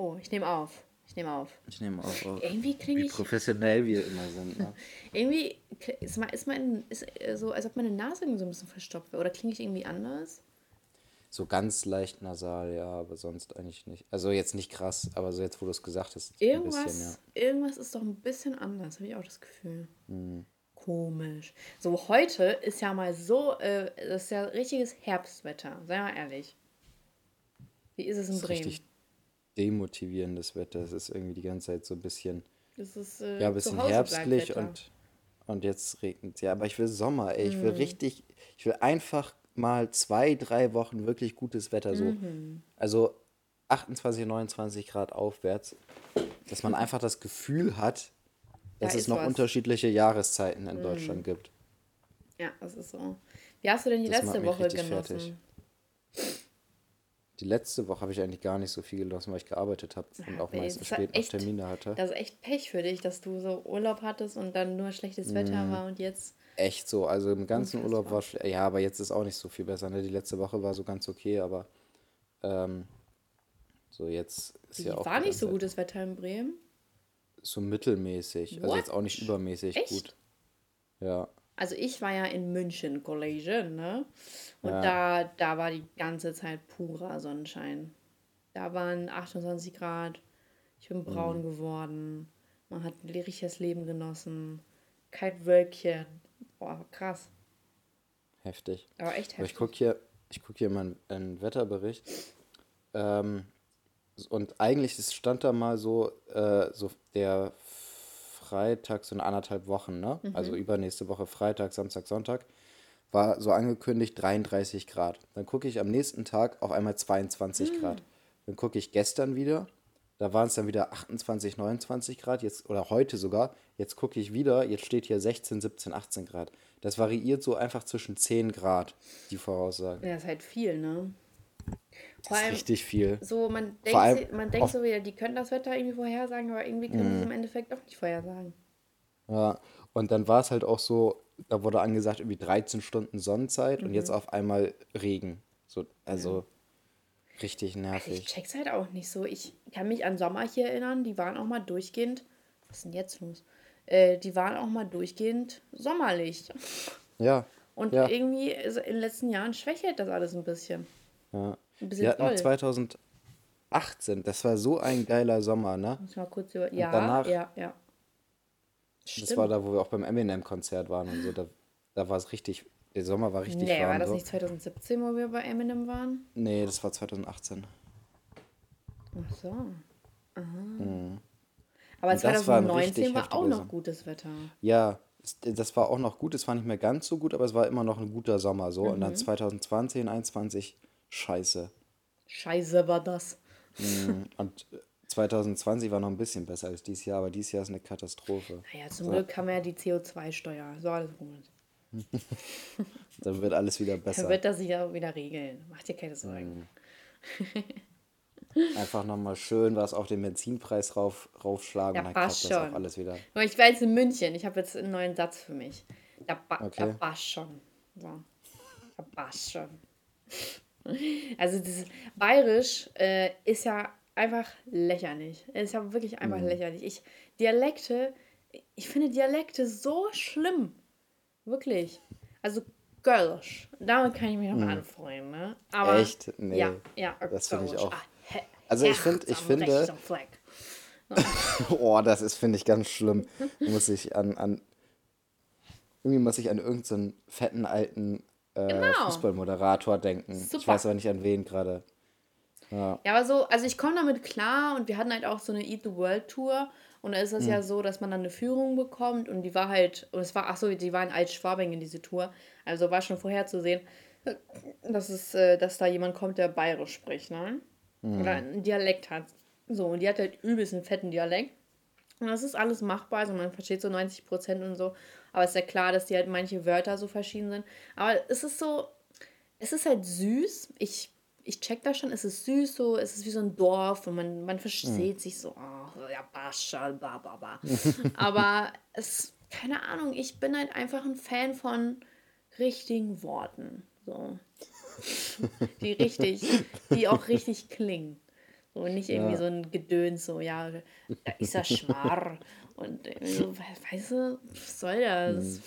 Oh, ich nehme auf. Ich nehme auf. Ich nehme auf. auf. Irgendwie klinge Wie ich. professionell wir immer sind. Ne? Irgendwie ist, mein, ist mein. Ist äh, so, als ob meine Nase irgendwie so ein bisschen verstopft wäre. Oder klinge ich irgendwie anders? So ganz leicht nasal, ja, aber sonst eigentlich nicht. Also jetzt nicht krass, aber so jetzt, wo du es gesagt hast, ein Irgendwas, bisschen, ja. irgendwas ist doch ein bisschen anders, habe ich auch das Gefühl. Hm. Komisch. So, heute ist ja mal so, äh, das ist ja richtiges Herbstwetter, sei mal ehrlich. Wie ist es in Das Bremen? richtig demotivierendes Wetter. Es ist irgendwie die ganze Zeit so ein bisschen, ist äh, ja, ein bisschen herbstlich und, und jetzt regnet es. Ja, aber ich will Sommer, ey. Mhm. Ich will richtig, ich will einfach mal zwei, drei Wochen wirklich gutes Wetter. So. Mhm. Also 28, 29 Grad aufwärts. Dass man einfach das Gefühl hat, dass Da es noch was. Mhm. unterschiedliche Jahreszeiten in Deutschland gibt. Ja, das ist so. Wie hast du denn die Das letzte Woche genossen? fertig. Die letzte Woche habe ich eigentlich gar nicht so viel genossen, weil ich gearbeitet habe und Ja, auch ey, meistens spät noch echt- Termine hatte. Das ist echt Pech für dich, dass du so Urlaub hattest und dann nur schlechtes Wetter Mhm. war und jetzt. Echt so, also im ganzen. Urlaub war schle- ja, aber jetzt ist auch nicht so viel besser. Ne? Die letzte Woche war so ganz okay, aber ähm, so jetzt ist ja auch war nicht so gutes Wetter in Bremen. So mittelmäßig, also What? jetzt auch nicht übermäßig Echt? gut. Ja, Also ich war ja in München College, ne? Und Ja. da, da war die ganze Zeit purer Sonnenschein. Da waren 28 Grad. Ich bin braun Mhm. geworden. Man hat ein richtiges Leben genossen. Kein Wölkchen. Boah, krass. heftig. Aber echt Aber ich heftig. gucke hier, ich guck hier mal einen, einen Wetterbericht. Ähm, und eigentlich stand da mal so, äh, so der Freitag, so in anderthalb Wochen, ne? Mhm. Also übernächste Woche Freitag, Samstag, Sonntag, war so angekündigt 33 Grad. Dann gucke ich am nächsten Tag auf einmal 22 Hm. Grad. Dann gucke ich gestern wieder, da waren es dann wieder 28, 29 Grad, jetzt oder heute sogar. Jetzt gucke ich wieder, jetzt steht hier 16, 17, 18 Grad. Das variiert so einfach zwischen 10 Grad, die Voraussage. Ja, ist halt viel, ne? Vor allem, richtig viel. so, man allem denkt, si- man denkt so wieder, die können das Wetter irgendwie vorhersagen, aber irgendwie können Mhm. sie es im Endeffekt doch nicht vorhersagen. Ja, und dann war es halt auch so, da wurde angesagt, irgendwie 13 Stunden Sonnenzeit und Mhm. jetzt auf einmal Regen. So, also richtig Ich nervig. check's halt auch nicht so. Ich kann mich an Sommer hier erinnern, die waren auch mal durchgehend. Was ist denn jetzt los? Äh, die waren auch mal durchgehend sommerlich. Ja, Und ja, irgendwie in den letzten Jahren schwächelt das alles ein bisschen. ja. Wir hatten noch doll. 2018, das war so ein geiler Sommer, ne? Muss mal kurz über. Ja, danach- ja, ja. Das Stimmt. war da, wo wir auch beim Eminem-Konzert waren und so. Da, da war es richtig, der Sommer war richtig nee, war warm. das so. nicht 2017, wo wir bei Eminem waren? Nee, das war 2018. Ach so. Aha. Mhm. Aber Und das war ein 2019 richtig war auch noch gutes Wetter. Ja, das war auch noch gut. Es war nicht mehr ganz so gut, aber es war immer noch ein guter Sommer so. Und Mhm. dann 2020 und 2021, scheiße. Scheiße war das. Mhm. Und 2020 war noch ein bisschen besser als dieses Jahr, aber dieses Jahr ist eine Katastrophe. Naja, zum So. Glück haben wir ja die CO2-Steuer. So alles gut. Dann wird alles wieder Dann besser. wird das sich ja wieder regeln. Macht dir keine Sorgen. Einfach nochmal schön was auf den Benzinpreis rauf, raufschlagen Ja, und dann klappt passt das auch alles wieder. Aber ich war jetzt in München. Ich habe jetzt einen neuen Satz für mich. Da, ba da Okay. passt schon. So. Da passt schon. Also dieses Bayerisch äh, ist ja einfach lächerlich. Es ist ja wirklich einfach lächerlich. Ich, Dialekte, ich finde Dialekte so schlimm. Wirklich. Also Gölsch, damit kann ich mich noch anfreuen, ne? Aber Echt? Nee, ja, ja, das finde ich auch. Ah, he- Also ich find- ich finde-. Oh, das ist, finde ich, ganz schlimm. Muss ich an, an irgendwie muss ich an irgendeinen fetten alten äh, Genau. Fußballmoderator denken. Ich Super. weiß aber nicht an wen gerade. Ja. Ja, aber so, also ich komme damit klar und wir hatten halt auch so eine Eat the World Tour und da ist es Mhm. ja so, dass man dann eine Führung bekommt und die war halt, und es war, ach so, die war in Altschwabing in diese Tour, also war schon vorherzusehen, dass es, äh, dass da jemand kommt, der bayerisch spricht, ne? Mhm. Oder einen Dialekt hat. So, und die hat halt übelst einen fetten Dialekt. Und das ist alles machbar, also man versteht so 90 Prozent und so. Aber es ist ja klar, dass die halt manche Wörter so verschieden sind. Aber es ist so, es ist halt süß. Ich, ich check das schon, es ist süß so, es ist wie so ein Dorf und man, man versteht sich so, oh, ja, Baschal, bla bla bla. Aber es, keine Ahnung, ich bin halt einfach ein Fan von richtigen Worten. So. Die richtig, die auch richtig klingen. So nicht irgendwie Ja. so ein Gedöns, so, ja, da ist er schwar. Und so, we- weißt du, was soll das?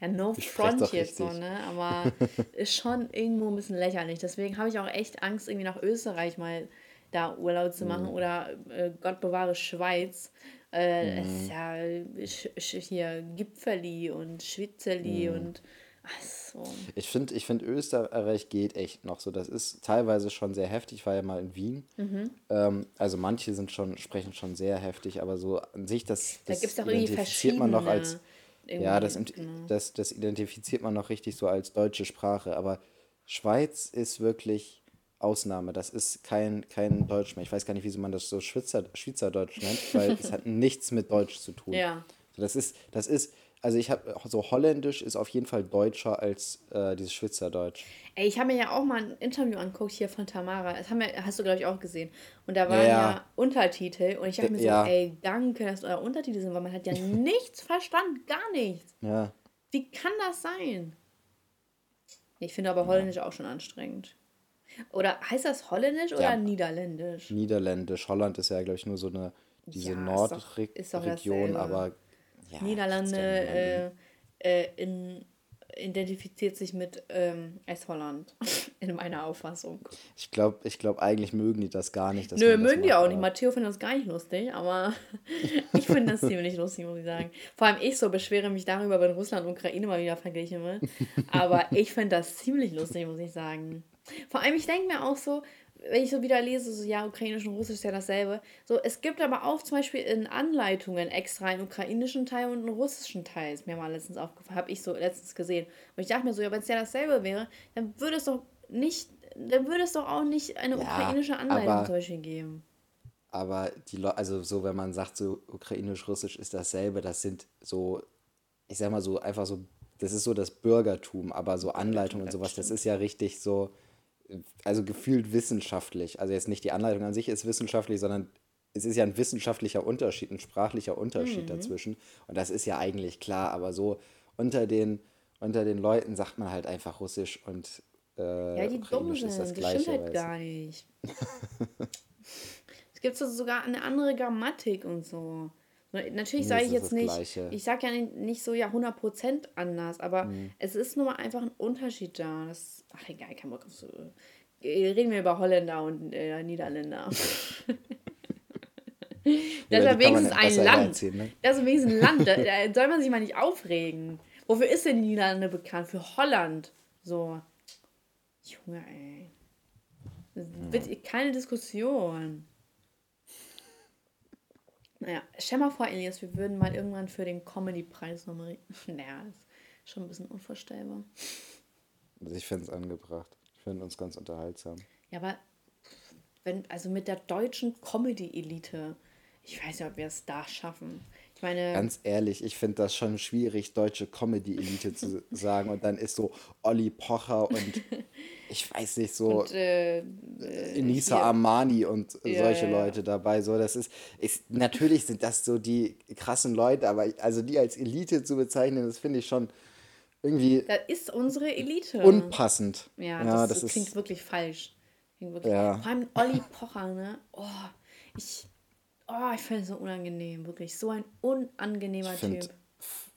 Ja, no front jetzt so, ne? Aber ist schon irgendwo ein bisschen lächerlich. Deswegen habe ich auch echt Angst, irgendwie nach Österreich mal da Urlaub zu Mhm. machen oder äh, Gott bewahre Schweiz. Äh, Es Mhm. ist ja sch, sch, hier Gipfeli und Schwitzeli Mhm. und ach so. Ich finde, ich find Österreich geht echt noch so. Das ist teilweise schon sehr heftig. Ich war ja mal in Wien. Mhm. Ähm, also manche sind schon, sprechen schon sehr heftig, aber so an sich, das, Da das gibt es doch irgendwie identifiziert man noch als. Ja, das, genau. das, das identifiziert man noch richtig so als deutsche Sprache. Aber Schweiz ist wirklich Ausnahme. Das ist kein, kein Deutsch mehr. Ich weiß gar nicht, wieso man das so Schweizer, Schweizerdeutsch nennt, weil es hat nichts mit Deutsch zu tun. Ja. Das ist, das ist, also ich habe so Holländisch ist auf jeden Fall deutscher als äh, dieses Schweizerdeutsch. Ey, ich habe mir ja auch mal ein Interview angeguckt hier von Tamara. Das haben wir, hast du, glaube ich, auch gesehen. Und da waren Ja, ja, ja. Untertitel. Und ich dachte mir so, Ja. ey, danke, dass eure Untertitel sind, weil man hat ja nichts verstanden. Gar nichts. Ja. Wie kann das sein? Ich finde aber Holländisch auch schon anstrengend. Oder heißt das Holländisch oder. Niederländisch? Niederländisch, Holland ist ja, glaube ich, nur so eine, diese Nordregion, aber ja, Niederlande äh, äh, in, identifiziert sich mit ähm, S-Holland. In meiner Auffassung. Ich glaube, ich glaub, eigentlich mögen die das gar nicht. Nö, mögen die auch nicht. Matteo findet das gar nicht lustig, aber ich finde das ziemlich lustig, muss ich sagen. Vor allem ich so beschwere mich darüber, wenn Russland und Ukraine mal wieder verglichen wird. Aber ich finde das ziemlich lustig, muss ich sagen. Vor allem, ich denke mir auch so, wenn ich so wieder lese, so ja, ukrainisch und russisch ist ja dasselbe. So, es gibt aber auch zum Beispiel in Anleitungen extra einen ukrainischen Teil und einen russischen Teil. Ist mir mal letztens aufgefallen, habe ich so letztens gesehen. Und ich dachte mir so, ja, wenn es ja dasselbe wäre, dann würde es doch nicht, dann würde es doch auch nicht eine Ja, ukrainische Anleitung aber- zum Beispiel geben. Aber die Leute, also so, wenn man sagt, so ukrainisch-russisch ist dasselbe, das sind so, ich sag mal so, einfach so, das ist so das Bürgertum, aber so Anleitung und sowas, das ist ja richtig so, also gefühlt wissenschaftlich. Also jetzt nicht die Anleitung an sich ist wissenschaftlich, sondern es ist ja ein wissenschaftlicher Unterschied, ein sprachlicher Unterschied Mhm. dazwischen. Und das ist ja eigentlich klar, aber so unter den, unter den Leuten sagt man halt einfach Russisch und äh, Ja, die dumm ist Das, das Gleiche. stimmt halt gar nicht. es gibt so sogar eine andere Grammatik und so. So, Natürlich Nee, sage ich ist jetzt nicht, Gleiche. ich sage ja nicht, nicht so ja 100% anders, aber Mhm. es ist nur mal einfach ein Unterschied da. Das, ach egal, kein Bock auf so. Äh, Reden wir über Holländer und äh, Niederländer. Das ist Ja, man wenigstens ein Land. ne? Das ist wenigstens ein Land. Da, da soll man sich mal nicht aufregen. Wofür ist denn Niederlande bekannt? Für Holland. So. Junge, ey. Das wird keine Diskussion. Naja, stell mal vor, Elias, wir würden mal irgendwann für den Comedy-Preis nominieren. Naja, das ist schon ein bisschen unvorstellbar. Also ich finde es angebracht. Ich finde uns ganz unterhaltsam. Ja, aber wenn, also mit der deutschen Comedy-Elite, ich weiß nicht, ob wir es da schaffen. Ich meine, Ganz ehrlich, ich finde das schon schwierig, deutsche Comedy-Elite zu sagen. Und dann ist so Olli Pocher und ich weiß nicht, so und, äh, Enisa hier- Armani und Ja, solche ja, ja. Leute dabei. So, das ist, ist, natürlich sind das so die krassen Leute, aber also die als Elite zu bezeichnen, das finde ich schon irgendwie das ist unsere Elite. unpassend. Ja, das, klingt wirklich falsch. Klingt wirklich. Vor allem Olli Pocher, ne? Oh, ich, oh, ich finde es so unangenehm, wirklich. So ein unangenehmer Ich Typ.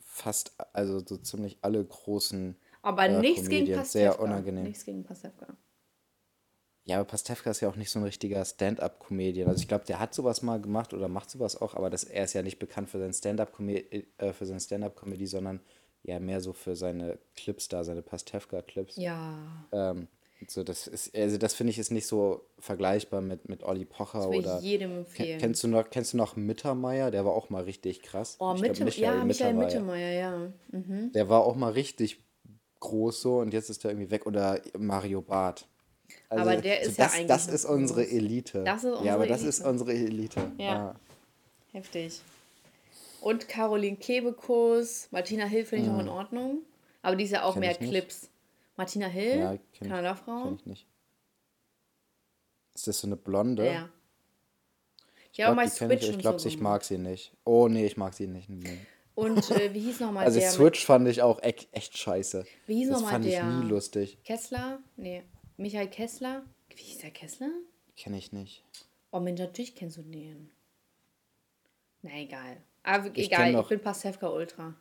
fast, also so ziemlich alle großen. Aber äh, nichts gegen Comedians Pastewka. sehr unangenehm. Nichts gegen Pastewka. Ja, aber Pastewka ist ja auch nicht so ein richtiger Stand-up-Comedian. Also ich glaube, der hat sowas mal gemacht oder macht sowas auch, aber das, er ist ja nicht bekannt für sein Stand-up-Comedy, äh, für sein Stand-up-Comedy, sondern ja mehr so für seine Clips da, seine Pastewka-Clips. Ja. Ähm, so, das ist, also das finde ich ist nicht so vergleichbar mit, mit Olli Pocher Das will oder. ich jedem empfehlen. Kennst du noch, kennst du noch Mittermeier? Der war auch mal richtig krass. oh, Ich glaub, Mitte, ja, Michael Mittermeier, ja. Mhm. Der war auch mal richtig groß so und jetzt ist er irgendwie weg. Oder Mario Barth. Also, Aber der ist ja das, eigentlich Das ist unsere. Elite. Das ist ja, unsere aber das Elite. ist unsere Elite. Ja. Heftig. Und Caroline Kebekus, Martina Hill finde ich auch in Ordnung. Aber die ist ja auch Kenn mehr ich nicht. Martina Hill, Ja, kenn ich- Kanada-Frau. Kenn ich nicht. Ist das so eine Blonde? Ja. Ich auch glaube, ich, ich, glaub, so ich mag sie nicht. Oh, nee, ich mag sie nicht. Nee. Und äh, wie hieß nochmal Also der? mit Switch fand ich auch echt, echt scheiße. Wie hieß das noch mal fand ich der? nie lustig. Kessler? Nee, Michael Kessler. Wie hieß der Kessler? Kenne ich nicht. Oh Mensch, natürlich kennst du den. Na egal. Aber Ich egal, ich bin Pastewka Ultra.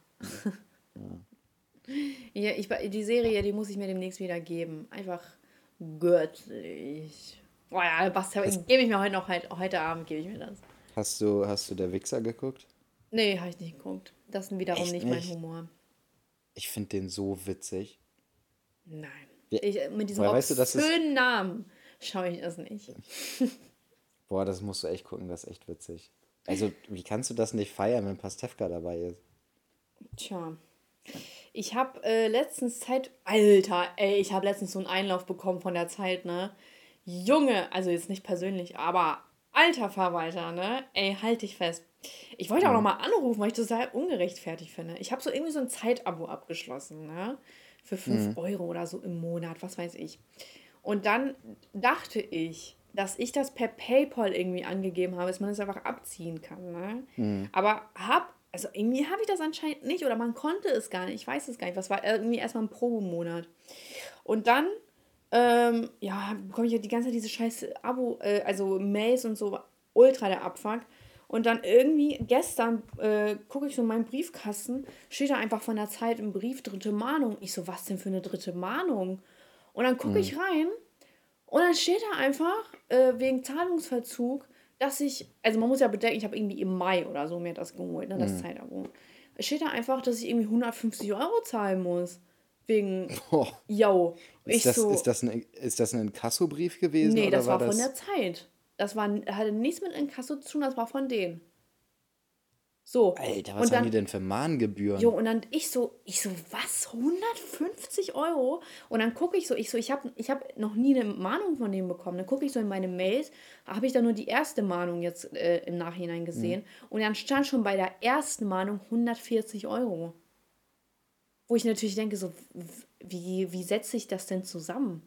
ja, ich, die Serie, die muss ich mir demnächst wieder geben. Einfach göttlich. Boah ja, Pastewka, gebe ich mir heute noch, heute Abend gebe ich mir das. Hast du, hast du der Wichser geguckt? Nee, habe ich nicht geguckt. Das ist wiederum Echt nicht mein nicht? Humor. Ich finde den so witzig. Nein. Ja, Ich, mit diesem woher weißt du, obszönen Namen schaue ich das nicht. Boah, das musst du echt gucken, das ist echt witzig. Also, wie kannst du das nicht feiern, wenn Pastewka dabei ist? Tja. Ich habe äh, letztens Zeit. Alter, ey, ich habe letztens so einen Einlauf bekommen von der Zeit, ne? Junge, also jetzt nicht persönlich, aber alter Verwalter, ne? Ey, halt dich fest. Ich wollte auch noch mal anrufen, weil ich das total ungerechtfertigt finde. Ich habe so irgendwie so ein Zeitabo abgeschlossen, ne? Für 5 Euro oder so im Monat, was weiß ich. Und dann dachte ich, dass ich das per PayPal irgendwie angegeben habe, dass man das einfach abziehen kann. Ne? Aber hab, also irgendwie habe ich das anscheinend nicht oder man konnte es gar nicht. Ich weiß es gar nicht. Was war irgendwie erstmal ein Probemonat. Und dann, ähm, ja, bekomme ich ja die ganze Zeit diese scheiß Abo, äh, also Mails und so, ultra der Abfuck. Und dann irgendwie gestern äh, gucke ich so in meinen Briefkasten, steht da einfach von der Zeit im Brief dritte Mahnung. Ich so, was denn für eine dritte Mahnung? Und dann gucke ich rein und dann steht da einfach äh, wegen Zahlungsverzug, dass ich, also man muss ja bedenken, ich habe irgendwie im Mai oder so mir das geholt, ne, das Zeitabo. Es steht da einfach, dass ich irgendwie 150 Euro zahlen muss. Wegen, Boah. yo. Ich Ist das, so, ist, das ein, ist das ein Inkassobrief gewesen? nee, das war, das von der Zeit. Das war, hatte nichts mit Inkasso zu tun, das war von denen. So. Alter, und was dann, haben die denn für Mahngebühren? Jo, und dann ich so, ich so, was? 150 Euro? Und dann gucke ich so, ich so, ich habe ich hab noch nie eine Mahnung von denen bekommen. Dann gucke ich so in meine Mails, habe ich da nur die erste Mahnung jetzt äh, im Nachhinein gesehen. Und dann stand schon bei der ersten Mahnung 140 Euro. Wo ich natürlich denke, so, wie, wie setze ich das denn zusammen?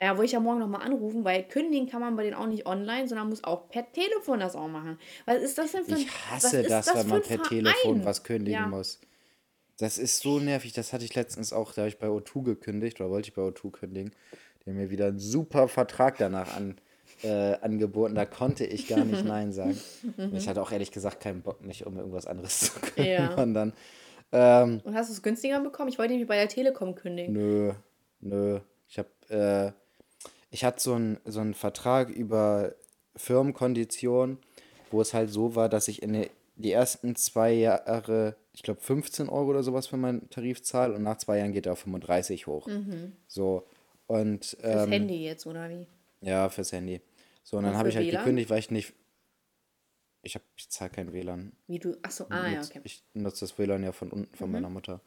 Ja, wollte ich ja morgen nochmal anrufen, weil kündigen kann man bei denen auch nicht online, sondern muss auch per Telefon das auch machen. Was ist das denn für ein Ich was hasse ist das, das wenn man per Verein? Telefon was kündigen Ja. muss. Das ist so nervig. Das hatte ich letztens auch, da habe ich bei O2 gekündigt oder wollte ich bei O2 kündigen. Die haben mir wieder einen super Vertrag danach an, äh, angeboten. Da konnte ich gar nicht Nein sagen. Und ich hatte auch ehrlich gesagt keinen Bock, mich um irgendwas anderes zu Ja. kümmern. Dann, ähm, Und hast du es günstiger bekommen? Ich wollte nämlich bei der Telekom kündigen. Nö, nö. Ich hab, äh, ich hatte so einen so einen Vertrag über Firmenkonditionen, wo es halt so war, dass ich in die, ersten zwei Jahre, ich glaube 15 Euro oder sowas für meinen Tarif zahle und nach zwei Jahren geht er auf 35 hoch. So. Und ähm, Handy jetzt, oder wie? ja, fürs Handy. So, und dann Und habe für ich halt WLAN? gekündigt, weil ich nicht. Ich, hab, ich zahle kein WLAN. Wie du. Achso, ah ja, okay. Ich nutze das WLAN ja von unten von meiner Mutter.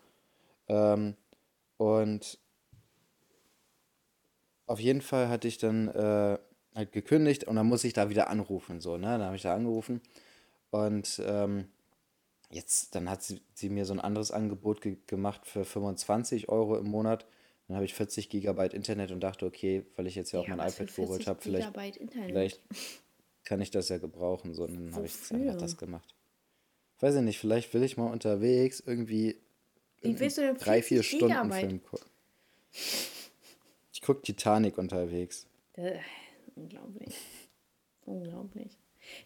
Ähm, und auf jeden Fall hatte ich dann äh, halt gekündigt und dann muss ich da wieder anrufen. So, ne? Dann habe ich da angerufen und ähm, jetzt, dann hat sie, sie mir so ein anderes Angebot ge gemacht für 25 Euro im Monat. Dann habe ich 40 Gigabyte Internet und dachte, okay, weil ich jetzt ja auch Ja, mein iPad geholt 40 habe, vielleicht, vielleicht kann ich das ja gebrauchen. So, und dann habe ich jetzt einfach das gemacht. Weiß ich nicht, vielleicht will ich mal unterwegs irgendwie Wie willst du denn drei, vier 40 Stunden Gigabyte? Film gucken. Ich gucke Titanic unterwegs. Äh, unglaublich. Unglaublich.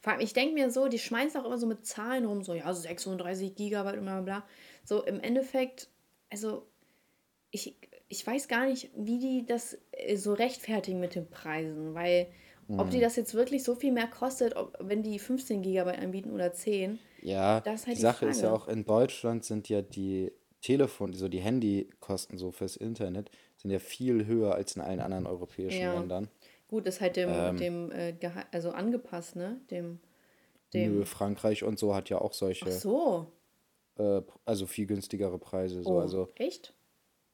Vor allem, ich denke mir so, die schmeißen auch immer so mit Zahlen rum, so, ja, 36 Gigabyte und bla bla bla. So, im Endeffekt, also, ich, ich weiß gar nicht, wie die das äh, so rechtfertigen mit den Preisen, weil, ob die das jetzt wirklich so viel mehr kostet, ob, wenn die 15 Gigabyte anbieten oder 10. Ja, Das ist halt die die Sache ist ja Frage. auch, in Deutschland sind ja die Telefon, so die Handykosten so fürs Internet, sind ja viel höher als in allen anderen europäischen Ja. Ländern. Gut, ist halt dem, Ähm. dem äh, also angepasst, ne? Dem, dem. Nö, Frankreich und so hat ja auch solche, Ach so. äh, also viel günstigere Preise. So. Oh, Also, echt?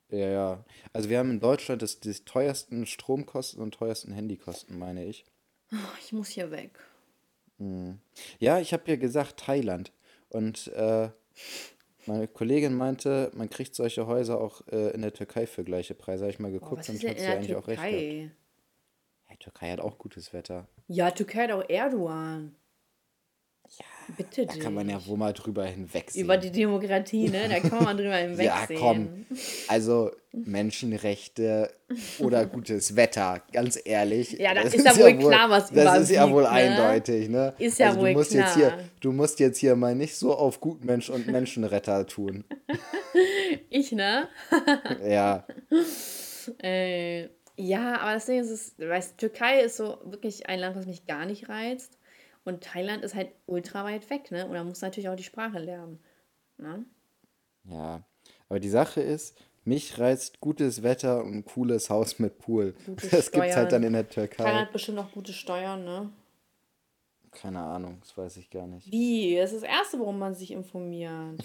ja, ja. Also wir haben in Deutschland das, die teuersten Stromkosten und teuersten Handykosten, meine ich. Oh, ich muss hier weg. Ja, ich habe ja gesagt Thailand. Und äh, meine Kollegin meinte, man kriegt solche Häuser auch äh, in der Türkei für gleiche Preise. Habe ich mal Oh, geguckt was und ja der eigentlich auch recht gehabt. Türkei? Ja, Türkei hat auch gutes Wetter. Ja, Türkei hat auch Erdogan. Bitte Da kann man ja wohl mal drüber hinwegsehen. Über die Demokratie, ne? Da kann man drüber hinwegsehen. Ja, komm. Also Menschenrechte oder gutes Wetter, ganz ehrlich. Ja, da das ist ja wohl klar, was Das ist ja wohl ne? eindeutig, ne? Ist ja also, wohl du musst klar. Jetzt hier, du musst jetzt hier mal nicht so auf Gutmensch und Menschenretter tun. Ich, ne? Ja, Äh, ja, aber das Ding ist, es, weißt, Türkei ist so wirklich ein Land, was mich gar nicht reizt. Und Thailand ist halt ultra weit weg, ne? Und da muss natürlich auch die Sprache lernen. Ne? ja. Aber die Sache ist, mich reizt gutes Wetter und ein cooles Haus mit Pool. Gute das gibt's halt dann in der Thailand Türkei. hat bestimmt auch gute Steuern, ne? Keine Ahnung, das weiß ich gar nicht. Wie? Das ist das Erste, worum man sich informiert.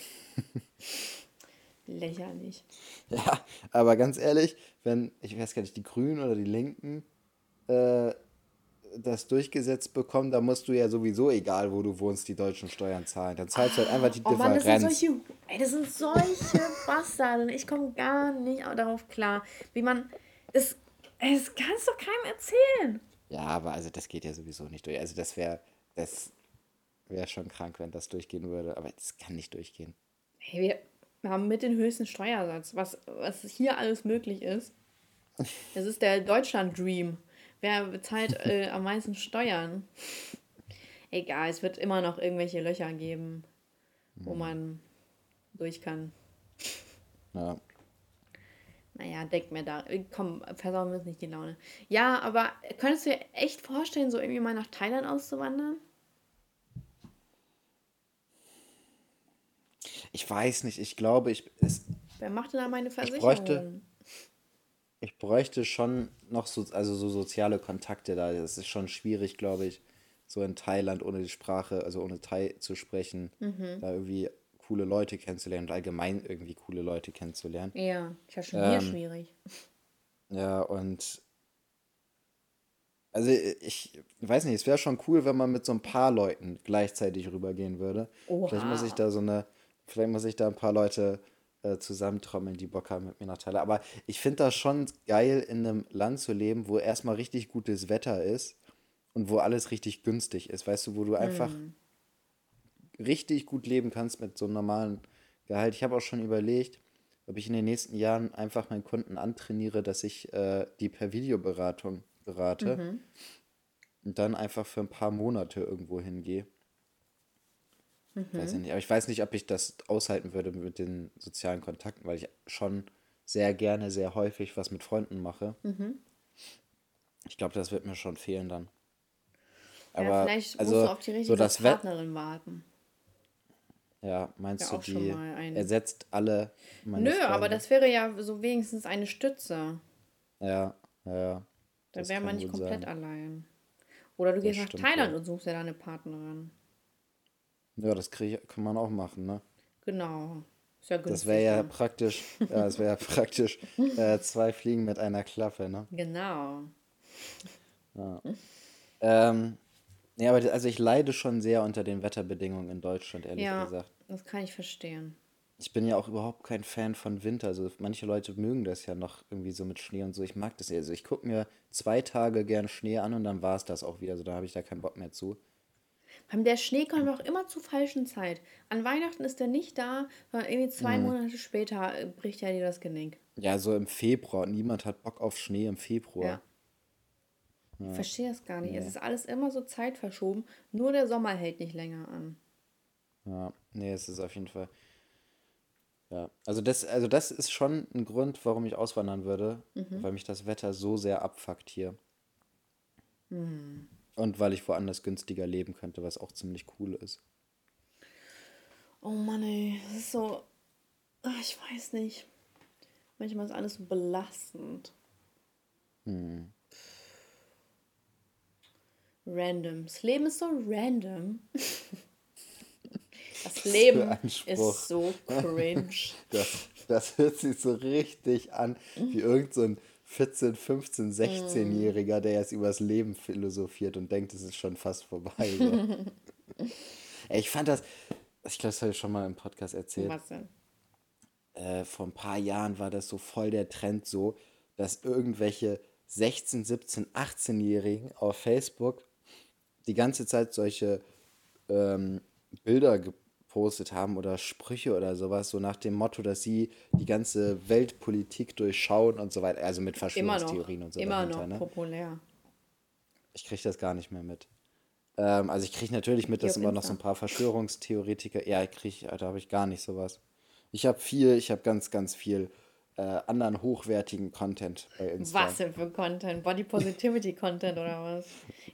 Lächerlich. Ja, aber ganz ehrlich, wenn, ich weiß gar nicht, die Grünen oder die Linken äh, das durchgesetzt bekommen, dann musst du ja sowieso, egal wo du wohnst, die deutschen Steuern zahlen. Dann zahlst du halt einfach die Oh Mann, das sind Differenz. solche, ey, das sind solche Bastarde. Ich komme gar nicht darauf klar, wie man. Das, das kannst doch keinem erzählen. Ja, aber also das geht ja sowieso nicht durch. Also das wäre, das wäre schon krank, wenn das durchgehen würde. Aber das kann nicht durchgehen. Hey, wir, wir haben mit den höchsten Steuersatz, was, was hier alles möglich ist. Das ist der Deutschland-Dream. Wer bezahlt äh, am meisten Steuern? Egal, es wird immer noch irgendwelche Löcher geben, wo man durch kann. Ja. Naja, denk mir da. Komm, versauen wir uns nicht die Laune. Ja, aber könntest du dir echt vorstellen, so irgendwie mal nach Thailand auszuwandern? Ich weiß nicht, ich glaube, ich, es, Wer macht denn da meine Versicherung? bräuchte- ich bräuchte schon noch so, also so soziale Kontakte da. Das ist schon schwierig, glaube ich, so in Thailand ohne die Sprache, also ohne Thai zu sprechen, Mhm. da irgendwie coole Leute kennenzulernen und allgemein irgendwie coole Leute kennenzulernen. Ja, ich habe schon hier Ähm, schwierig. Ja, und also ich weiß nicht, es wäre schon cool, wenn man mit so ein paar Leuten gleichzeitig rübergehen würde. Vielleicht muss ich Oha. da so eine, vielleicht muss ich da ein paar Leute äh, zusammentrommeln, die Bock haben mit mir nach Thailand. Aber ich finde das schon geil, in einem Land zu leben, wo erstmal richtig gutes Wetter ist und wo alles richtig günstig ist. Weißt du, wo du einfach Hm. richtig gut leben kannst mit so einem normalen Gehalt. Ich habe auch schon überlegt, ob ich in den nächsten Jahren einfach meinen Kunden antrainiere, dass ich äh, die per Videoberatung berate Mhm. und dann einfach für ein paar Monate irgendwo hingehe. Weiß ich Mhm. nicht. Aber ich weiß nicht, ob ich das aushalten würde mit den sozialen Kontakten, weil ich schon sehr gerne, sehr häufig was mit Freunden mache. Mhm. Ich glaube, das wird mir schon fehlen dann. ja, Aber vielleicht also musst du auf die so richtige das Wetter. Partnerin warten. Ja, meinst Ja, du, die ersetzt alle meine Nö, aber Freunde? das wäre ja so wenigstens eine Stütze. Ja, ja, ja. Da Das wäre man nicht komplett sein. allein. Oder du Das gehst nach Thailand wohl. und suchst dir da eine Partnerin. Ja, das krieg, kann man auch machen, ne? Genau. Ist ja günstig. Das wäre ja praktisch, ja, das wäre ja praktisch äh, zwei Fliegen mit einer Klappe, ne? Genau. Ähm, ja, aber also ich leide schon sehr unter den Wetterbedingungen in Deutschland, ehrlich Ja, gesagt. das kann ich verstehen. Ich bin ja auch überhaupt kein Fan von Winter. Also manche Leute mögen das ja noch irgendwie so mit Schnee und so. Ich mag das eher. Also ich gucke mir zwei Tage gern Schnee an und dann war es das auch wieder. Also da habe ich da keinen Bock mehr zu. Der Schnee kommt auch immer zur falschen Zeit. An Weihnachten ist der nicht da, sondern irgendwie zwei Mhm. Monate später äh, bricht er dir das Genick. Ja, so im Februar. Niemand hat Bock auf Schnee im Februar. Ja. Ich verstehe das gar nicht. Es ist alles immer so zeitverschoben. Nur der Sommer hält nicht länger an. Ja, nee, es ist auf jeden Fall. Ja, also das, also das ist schon ein Grund, warum ich auswandern würde, weil mich das Wetter so sehr abfuckt hier. Und weil ich woanders günstiger leben könnte, was auch ziemlich cool ist. Oh Mann, ey. Das ist so. Ach, ich weiß nicht. Manchmal ist alles so belastend. Random. Das Leben ist so random. Das Leben ist so cringe. Das, das hört sich so richtig an, wie irgend so 14, 15, 16-Jähriger, der jetzt übers Leben philosophiert und denkt, es ist schon fast vorbei. So. Ich fand das, ich glaube, das habe ich schon mal im Podcast erzählt. Was denn? äh, vor ein paar Jahren war das so voll der Trend so, dass irgendwelche 16, 17, 18-Jährigen auf Facebook die ganze Zeit solche ähm, Bilder gepostet haben oder Sprüche oder sowas, so nach dem Motto, dass sie die ganze Weltpolitik durchschauen und so weiter, also mit Verschwörungstheorien und so Immer dahinter, noch ne? populär. Ich kriege das gar nicht mehr mit. Ähm, also ich kriege natürlich mit, dass immer noch Insta. so ein paar Verschwörungstheoretiker, ja, ich kriege, da habe ich gar nicht sowas. Ich habe viel, ich habe ganz, ganz viel äh, anderen hochwertigen Content bei Insta. Was denn für Content? Body Positivity Content oder was?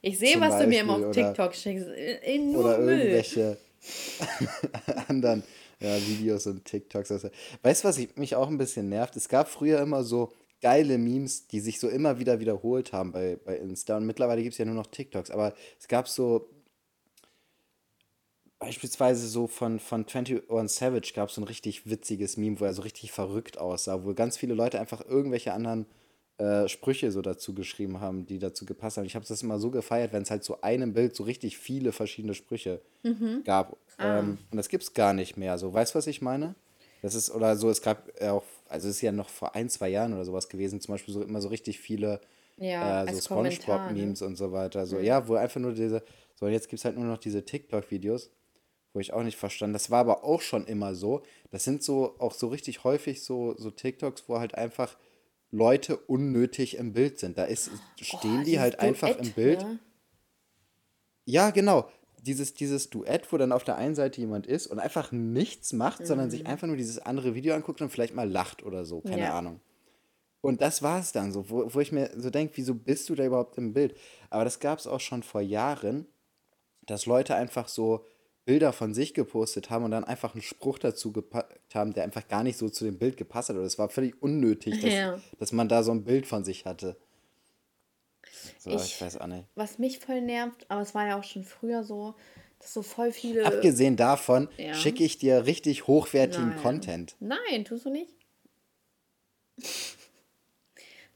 Ich sehe, was du mir immer auf Beispiel, oder- TikTok schickst. In, in nur Oder Müll. irgendwelche anderen ja, Videos und TikToks. Also, weißt du, was ich, mich auch ein bisschen nervt? Es gab früher immer so geile Memes, die sich so immer wieder wiederholt haben bei, bei Insta. Und mittlerweile gibt es ja nur noch TikToks. Aber es gab so beispielsweise so von, von 21 Savage gab es so ein richtig witziges Meme, wo er so richtig verrückt aussah, wo ganz viele Leute einfach irgendwelche anderen äh, Sprüche so dazu geschrieben haben, die dazu gepasst haben. Ich habe das immer so gefeiert, wenn es halt zu einem Bild so richtig viele verschiedene Sprüche gab. Ähm, und das gibt es gar nicht mehr. So, weißt du, was ich meine? Das ist, oder so, es gab auch, also es ist ja noch vor ein, zwei Jahren oder sowas gewesen, zum Beispiel so immer so richtig viele Ja, äh, so ne? Spongebob-Memes und so weiter. So, ja, wo einfach nur diese, so, und jetzt gibt es halt nur noch diese TikTok-Videos, wo ich auch nicht verstanden. Das war aber auch schon immer so. Das sind so auch so richtig häufig so, so TikToks, wo halt einfach Leute unnötig im Bild sind. Da ist, stehen Oh, die halt einfach Duett, im Bild. Ne? Ja, genau. Dieses, dieses Duett, wo dann auf der einen Seite jemand ist und einfach nichts macht, sondern sich einfach nur dieses andere Video anguckt und vielleicht mal lacht oder so. Keine Ja. Ahnung. Und das war es dann so, wo, wo ich mir so denke, wieso bist du da überhaupt im Bild? Aber das gab es auch schon vor Jahren, dass Leute einfach so Bilder von sich gepostet haben und dann einfach einen Spruch dazu gepackt haben, der einfach gar nicht so zu dem Bild gepasst hat. Oder es war völlig unnötig, dass, Ja. dass man da so ein Bild von sich hatte. So, ich, Ich- weiß auch nicht. Was mich voll nervt, aber es war ja auch schon früher so, dass so voll viele. Abgesehen davon Ja. schicke ich dir richtig hochwertigen Nein. Content. Nein, tust du nicht?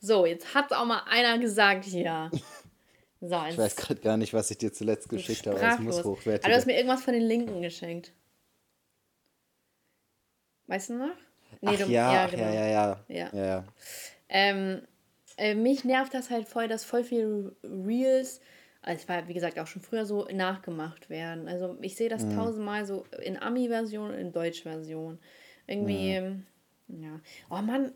So, jetzt hat auch mal einer gesagt hier. So, Ich weiß gerade gar nicht, was ich dir zuletzt geschickt habe, aber es muss hochwertig Aber du hast mir irgendwas von den Linken geschenkt. Weißt du noch? Nee, Ach du, ja, ach genau. ja, ja, ja, Ja. ja. ja. Ähm, äh, mich nervt das halt voll, dass voll viele Reels, also es war wie gesagt auch schon früher so, nachgemacht werden. Also ich sehe Mhm. das tausendmal so in Ami-Version und in Deutsch-Version. Irgendwie, Mhm. ja. Oh Mann,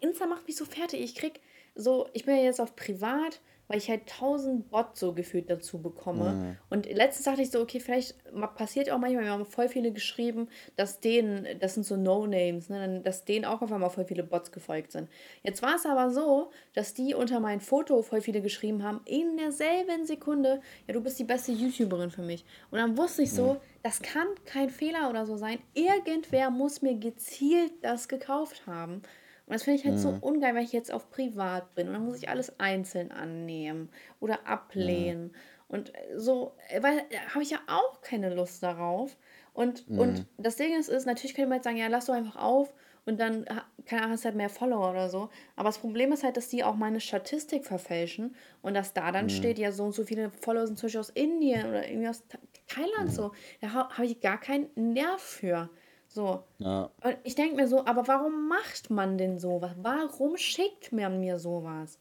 Insta macht mich so fertig. Ich krieg so, ich bin ja jetzt auf privat, weil ich halt tausend Bots so gefühlt dazu bekomme. Mhm. Und letztens dachte ich so, okay, vielleicht passiert auch manchmal, wir haben voll viele geschrieben, dass denen, das sind so No-Names, ne, dass denen auch auf einmal voll viele Bots gefolgt sind. Jetzt war es aber so, dass die unter mein Foto voll viele geschrieben haben, in derselben Sekunde, ja, du bist die beste YouTuberin für mich. Und dann wusste ich so, das kann kein Fehler oder so sein. Irgendwer muss mir gezielt das gekauft haben. Und das finde ich halt so ungeil, weil ich jetzt auf privat bin. Und dann muss ich alles einzeln annehmen oder ablehnen. Und äh, so, äh, weil da habe ich ja auch keine Lust darauf. Und, und das Ding ist, ist, natürlich könnte man jetzt sagen, ja, lass doch einfach auf und dann, keine Ahnung, hast halt mehr Follower oder so. Aber das Problem ist halt, dass die auch meine Statistik verfälschen und dass da dann steht, ja, so und so viele Follower sind zum Beispiel aus Indien oder irgendwie aus Tha- Thailand so. Da ha- habe ich gar keinen Nerv für. So. ja. Und ich denke mir so, aber warum macht man denn sowas? Warum schickt man mir sowas?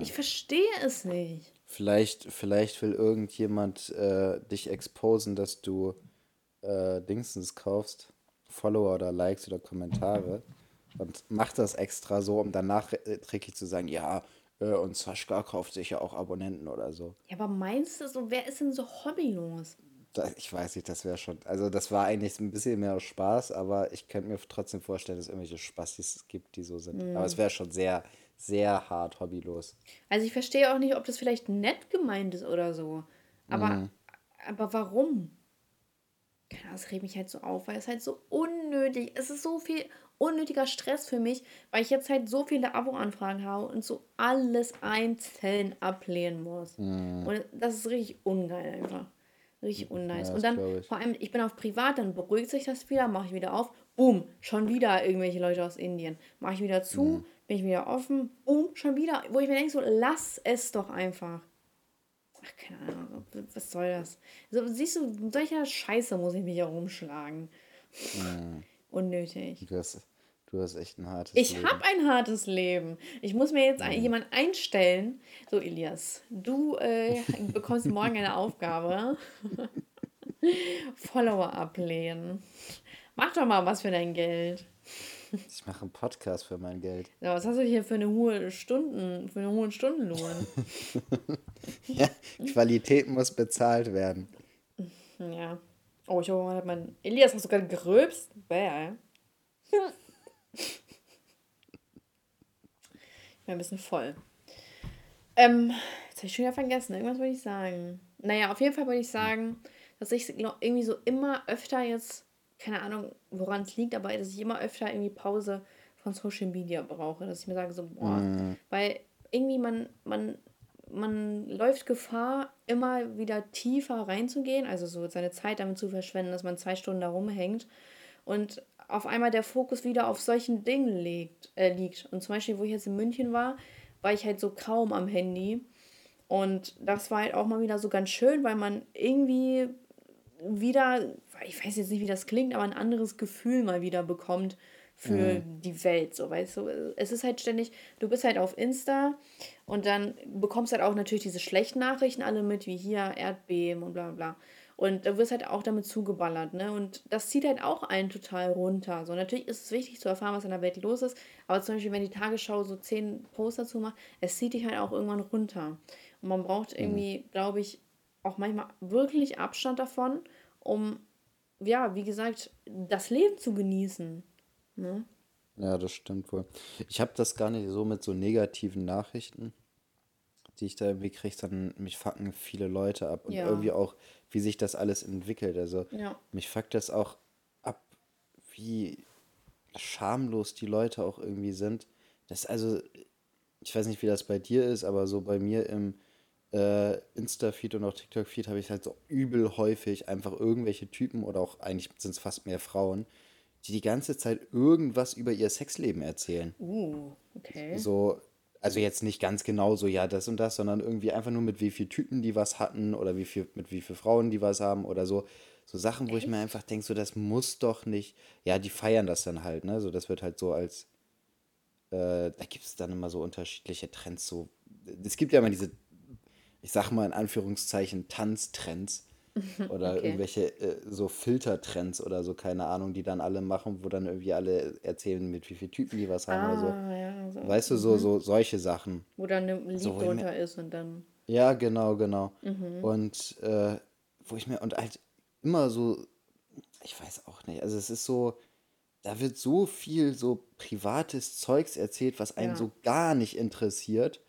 Ich verstehe es nicht. Vielleicht, vielleicht will irgendjemand äh, dich exposen, dass du äh, Dingsens kaufst, Follower oder Likes oder Kommentare und macht das extra so, um danach äh, trickig zu sagen, ja, äh, und Sascha kauft sich ja auch Abonnenten oder so. Ja, aber meinst du so, wer ist denn so hobbylos? Ich weiß nicht, das wäre schon, also das war eigentlich ein bisschen mehr Spaß, aber ich könnte mir trotzdem vorstellen, dass es irgendwelche Spastis gibt, die so sind. Aber es wäre schon sehr, sehr hart hobbylos. Also ich verstehe auch nicht, ob das vielleicht nett gemeint ist oder so. Aber, Mhm. aber warum? Keine Ahnung, Das regt mich halt so auf, weil es halt so unnötig, es ist so viel unnötiger Stress für mich, weil ich jetzt halt so viele Abo-Anfragen habe und so alles einzeln ablehnen muss. Und das ist richtig ungeil einfach. Richtig unnice. Ja, und dann, vor allem, ich bin auf privat, dann beruhigt sich das wieder, mache ich wieder auf, boom, schon wieder irgendwelche Leute aus Indien. Mache ich wieder zu, Mhm. bin ich wieder offen, boom, schon wieder. Wo ich mir denke, so, lass es doch einfach. Ach, keine Ahnung, was soll das? So, siehst du, mit solcher Scheiße muss ich mich herumschlagen. Unnötig. Du hast, du hast echt ein hartes Ich Leben. habe ein hartes Leben. Ich muss mir jetzt ein, jemand einstellen. So, Elias, du äh, bekommst morgen eine Aufgabe. Follower ablehnen. Mach doch mal was für dein Geld. Ich mache einen Podcast für mein Geld. Ja, was hast du hier für eine hohe Stunden, für einen hohen Stundenlohn? ja, Qualität muss bezahlt werden. Ja. Oh, ich hoffe, man hat mein. Elias, hast du gerade gerülpst? Bäh. Ein bisschen voll. Ähm, jetzt habe ich schon wieder vergessen. Irgendwas wollte ich sagen. Naja, auf jeden Fall wollte ich sagen, dass ich irgendwie so immer öfter jetzt keine Ahnung, woran es liegt, aber dass ich immer öfter irgendwie Pause von Social Media brauche. Dass ich mir sage, so, boah, mm. weil irgendwie man, man, man läuft Gefahr, immer wieder tiefer reinzugehen, also so seine Zeit damit zu verschwenden, dass man zwei Stunden da rumhängt und auf einmal der Fokus wieder auf solchen Dingen liegt, äh, liegt. Und zum Beispiel, wo ich jetzt in München war, war ich halt so kaum am Handy. Und das war halt auch mal wieder so ganz schön, weil man irgendwie wieder, ich weiß jetzt nicht, wie das klingt, aber ein anderes Gefühl mal wieder bekommt für mhm. die Welt, so weißt du. Es ist halt ständig, du bist halt auf Insta und dann bekommst halt auch natürlich diese schlechten Nachrichten alle mit, wie hier Erdbeben und bla bla. Und da wirst halt auch damit zugeballert, ne? Und das zieht halt auch einen total runter. So, natürlich ist es wichtig zu erfahren, was in der Welt los ist, aber zum Beispiel, wenn die Tagesschau so zehn Poster zumacht, es zieht dich halt auch irgendwann runter. Und man braucht mhm. irgendwie, glaube ich, auch manchmal wirklich Abstand davon, um, ja, wie gesagt, das Leben zu genießen. Ne? Ja, das stimmt wohl. Ich habe das gar nicht so mit so negativen Nachrichten, die ich da irgendwie kriege, sondern mich fucken viele Leute ab und ja. irgendwie auch, wie sich das alles entwickelt. Also ja. mich fuckt das auch ab, wie schamlos die Leute auch irgendwie sind. Das also, ich weiß nicht, wie das bei dir ist, aber so bei mir im äh, Insta-Feed und auch TikTok-Feed habe ich halt so übel häufig einfach irgendwelche Typen oder auch eigentlich sind es fast mehr Frauen, die die ganze Zeit irgendwas über ihr Sexleben erzählen. Uh, okay. So, also jetzt nicht ganz genau so, ja, das und das, sondern irgendwie einfach nur mit wie vielen Typen die was hatten oder wie viel, mit wie vielen Frauen die was haben oder so. So Sachen, wo Echt? ich mir einfach denke, so, das muss doch nicht. Ja, die feiern das dann halt, ne? So, das wird halt so als. Äh, da gibt es dann immer so unterschiedliche Trends. So, es gibt ja immer diese ich sag mal in Anführungszeichen, Tanztrends oder okay. irgendwelche äh, so Filtertrends oder so, keine Ahnung, die dann alle machen, wo dann irgendwie alle erzählen, mit wie vielen Typen die was haben ah, oder so. Ah, ja, so. Weißt du, so, mhm. so solche Sachen. Wo dann ein Lied so, drunter mir, ist und dann. Ja, genau, genau. Mhm. Und äh, wo ich mir, und halt immer so, ich weiß auch nicht, also es ist so, da wird so viel so privates Zeugs erzählt, was einen ja. so gar nicht interessiert.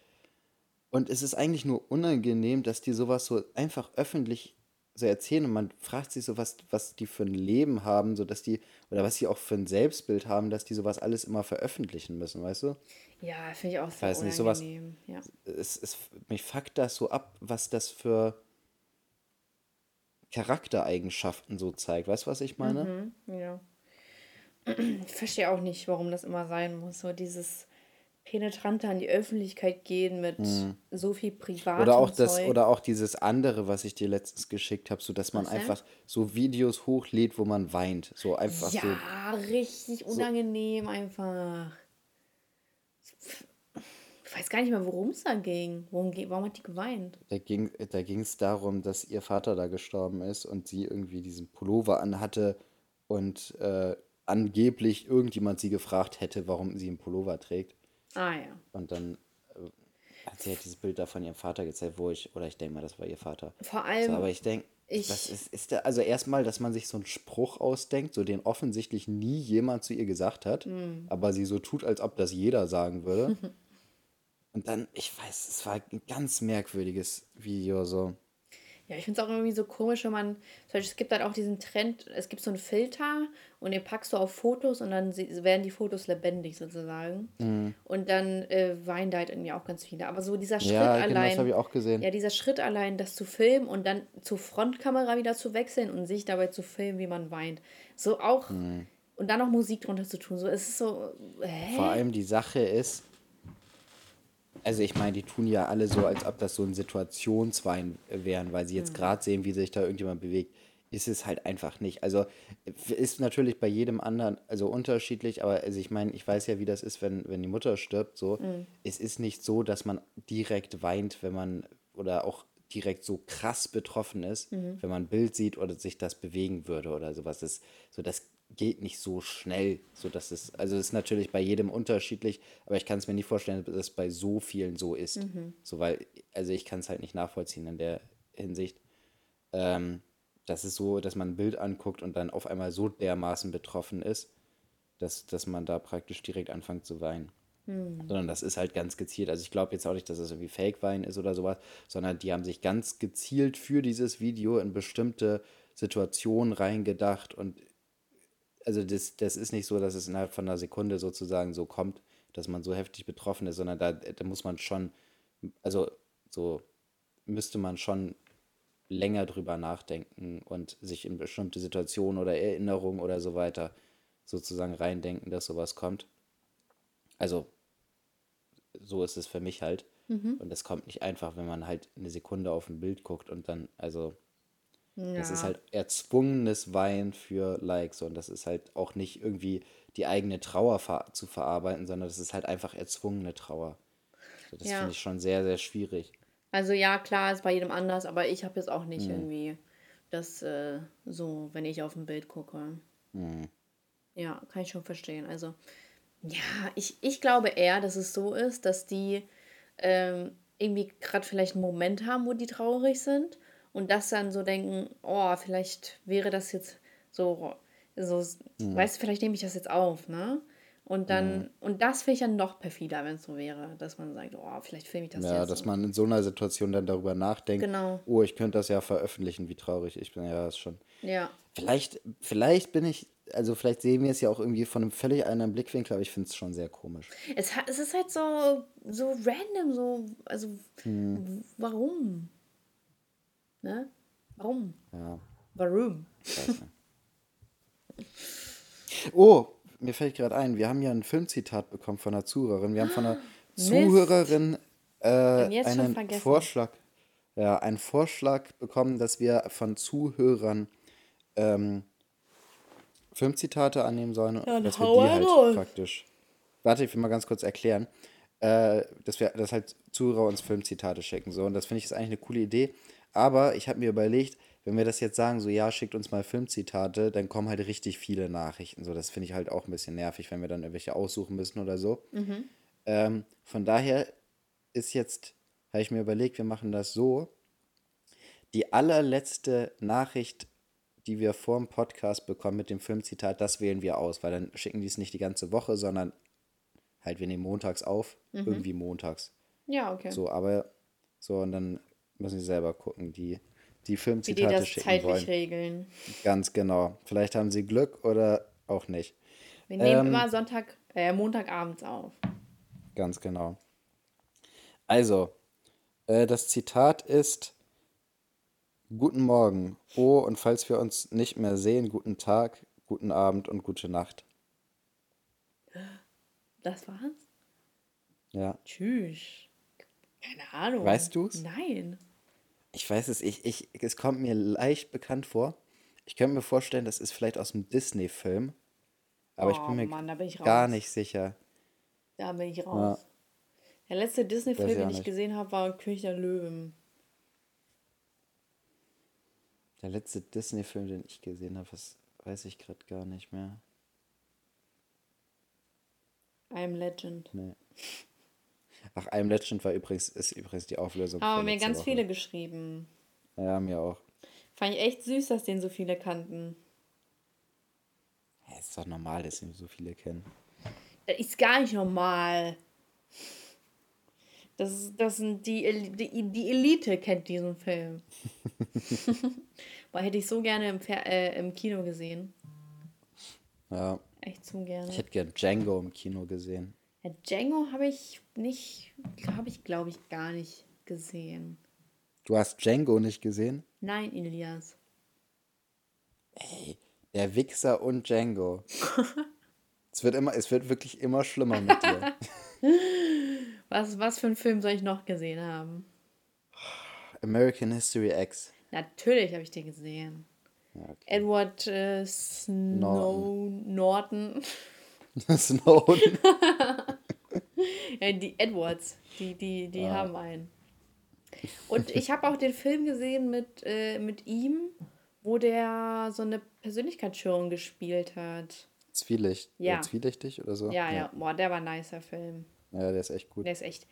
Und es ist eigentlich nur unangenehm, dass die sowas so einfach öffentlich so erzählen und man fragt sich so, was, was die für ein Leben haben, so dass die, oder was sie auch für ein Selbstbild haben, dass die sowas alles immer veröffentlichen müssen, weißt du? Ja, finde ich auch sehr Weiß nicht, sowas, ja. es, es, mich fuckt das so ab, was das für Charaktereigenschaften so zeigt. Weißt du, was ich meine? Mhm, ja. Ich verstehe auch nicht, warum das immer sein muss. So dieses penetranter an die Öffentlichkeit gehen mit mhm. so viel privatem oder auch das Zeug. oder auch dieses andere, was ich dir letztens geschickt habe, so dass man was einfach so Videos hochlädt, wo man weint, so einfach ja, so richtig unangenehm so. einfach. Ich weiß gar nicht mehr, worum es da ging. Worum, warum hat die geweint? Da ging da ging es darum, dass ihr Vater da gestorben ist und sie irgendwie diesen Pullover anhatte und äh, angeblich irgendjemand sie gefragt hätte, warum sie einen Pullover trägt. Ah ja. Und dann äh, hat sie halt dieses Bild da von ihrem Vater gezeigt, wo ich, oder ich denke mal, das war ihr Vater. Vor allem. So, aber ich denke, was ist, ist der, also erstmal, dass man sich so einen Spruch ausdenkt, so den offensichtlich nie jemand zu ihr gesagt hat, mm. aber sie so tut, als ob das jeder sagen würde. Und dann, ich weiß, es war ein ganz merkwürdiges Video so. Ja, ich finde es auch irgendwie so komisch, wenn man, zum Beispiel, es gibt halt auch diesen Trend, es gibt so einen Filter und den packst du auf Fotos und dann werden die Fotos lebendig sozusagen. Mhm. Und dann äh, weinen da halt irgendwie auch ganz viele. Aber so dieser Schritt ja, allein. Genau, das habe ich auch gesehen. Ja, dieser Schritt allein, das zu filmen und dann zur Frontkamera wieder zu wechseln und sich dabei zu filmen, wie man weint. So auch. Mhm. Und dann noch Musik drunter zu tun. So, es ist so. Hä? Vor allem die Sache ist, also ich meine, die tun ja alle so, als ob das so ein Situationswein wären, weil sie jetzt mhm. gerade sehen, wie sich da irgendjemand bewegt. Ist es halt einfach nicht. Also ist natürlich bei jedem anderen also unterschiedlich, aber also ich meine, ich weiß ja, wie das ist, wenn, wenn die Mutter stirbt. So, mhm. es ist nicht so, dass man direkt weint, wenn man oder auch direkt so krass betroffen ist, Mhm. wenn man ein Bild sieht oder sich das bewegen würde oder sowas. Das, so, das geht nicht so schnell. So, dass es, also es ist natürlich bei jedem unterschiedlich, aber ich kann es mir nicht vorstellen, dass es bei so vielen so ist. Mhm. So, weil, also ich kann es halt nicht nachvollziehen in der Hinsicht. Ähm, das ist so, dass man ein Bild anguckt und dann auf einmal so dermaßen betroffen ist, dass, dass man da praktisch direkt anfängt zu weinen. Sondern das ist halt ganz gezielt. Also ich glaube jetzt auch nicht, dass es irgendwie Fake-Wein ist oder sowas, sondern die haben sich ganz gezielt für dieses Video in bestimmte Situationen reingedacht und also das, das ist nicht so, dass es innerhalb von einer Sekunde sozusagen so kommt, dass man so heftig betroffen ist, sondern da, da muss man schon, also so müsste man schon länger drüber nachdenken und sich in bestimmte Situationen oder Erinnerungen oder so weiter sozusagen reindenken, dass sowas kommt. Also so ist es für mich halt. Und das kommt nicht einfach, wenn man halt eine Sekunde auf ein Bild guckt und dann, also es ist Ja. halt erzwungenes Weinen für Likes und das ist halt auch nicht irgendwie die eigene Trauer ver zu verarbeiten, sondern das ist halt einfach erzwungene Trauer. So, das Ja. finde ich schon sehr, sehr schwierig. Also ja, klar, ist bei jedem anders, aber ich habe jetzt auch Mhm. nicht irgendwie das äh, so, wenn ich auf ein Bild gucke. Mhm. Ja, kann ich schon verstehen. Also, ja, ich, ich glaube eher, dass es so ist, dass die ähm, irgendwie gerade vielleicht einen Moment haben, wo die traurig sind und das dann so denken, oh, vielleicht wäre das jetzt so, so Mhm. weißt du, vielleicht nehme ich das jetzt auf, ne? Und dann, und das finde ich dann noch perfider, wenn es so wäre, dass man sagt, oh, vielleicht filme ich das Ja, jetzt. dass so. man in so einer Situation dann darüber nachdenkt, Genau. oh, ich könnte das ja veröffentlichen, wie traurig ich bin. Ja, ist schon. Ja. Vielleicht, vielleicht bin ich, also vielleicht sehen wir es ja auch irgendwie von einem völlig anderen Blickwinkel, aber ich finde es schon sehr komisch. Es, es ist halt so, so random, so, also, Hm. warum? Ne? Warum? Ja. Warum? Oh, mir fällt gerade ein, wir haben ja ein Filmzitat bekommen von einer Zuhörerin. Wir haben von einer Mist. Zuhörerin äh, einen. Vorschlag, ja, einen Vorschlag bekommen, dass wir von Zuhörern ähm, Filmzitate annehmen sollen, dann dass wir die halt raus. praktisch. Warte, ich will mal ganz kurz erklären. Äh, dass wir, dass halt Zuhörer uns Filmzitate schicken. So, und das finde ich ist eigentlich eine coole Idee. Aber ich habe mir überlegt, wenn wir das jetzt sagen, so ja, schickt uns mal Filmzitate, dann kommen halt richtig viele Nachrichten. So, das finde ich halt auch ein bisschen nervig, wenn wir dann irgendwelche aussuchen müssen oder so. Ähm, von daher ist jetzt, habe ich mir überlegt, wir machen das so. Die allerletzte Nachricht, die wir vor dem Podcast bekommen mit dem Filmzitat, das wählen wir aus, weil dann schicken die es nicht die ganze Woche, sondern halt, wir nehmen montags auf, irgendwie montags. Ja, okay. So, aber so, und dann müssen sie selber gucken, die, die Wie die Filmzitate das schicken zeitlich wollen. regeln. Ganz genau. Vielleicht haben sie Glück oder auch nicht. Wir nehmen Ähm, immer Sonntag, äh, Montagabends auf. Ganz genau. Also, äh, das Zitat ist: Guten Morgen. Oh, und falls wir uns nicht mehr sehen, guten Tag, guten Abend und gute Nacht. Das war's? Ja. Tschüss. Keine Ahnung. Weißt du's? Nein. Ich weiß es, ich, ich, es kommt mir leicht bekannt vor. Ich könnte mir vorstellen, das ist vielleicht aus einem Disney-Film. Aber ich Oh bin mir Mann, bin ich gar nicht sicher. Da bin ich raus. Der letzte Disney-Film, ich den ich nicht. gesehen habe, war König der Löwen. Der letzte Disney-Film, den ich gesehen habe, das weiß ich gerade gar nicht mehr. I am Legend. Nee. Ach, I'm Legend war übrigens, ist übrigens die Auflösung. Aber mir ganz Woche. viele geschrieben. Ja, mir auch. Fand ich echt süß, dass den so viele kannten. Ja, ist doch normal, dass ihn so viele kennen. Das ist gar nicht normal. Das, ist- das sind die, die, die Elite kennt diesen Film. Weil hätte ich so gerne im, Fer äh, im Kino gesehen. Ja, Echt zu gerne. ich hätte gern Django im Kino gesehen. Ja, Django habe ich nicht, habe ich glaube ich gar nicht gesehen. Du hast Django nicht gesehen? Nein, Elias. Der Wichser und Django. es wird immer, es wird wirklich immer schlimmer mit dir. Was, was für einen Film soll ich noch gesehen haben? American History X. Natürlich habe ich den gesehen. Ja, okay. Edward äh, Snow Norton. Snowden. Ja, die Edwards, die, die, die Ah. haben einen. Und ich habe auch den Film gesehen mit, äh, mit ihm, wo der so eine Persönlichkeitsstörung gespielt hat. Zwielicht. Ja. Oder zwielichtig oder so? Ja, ja, boah, der war ein nicer Film. Ja, der ist echt gut. Der ist echt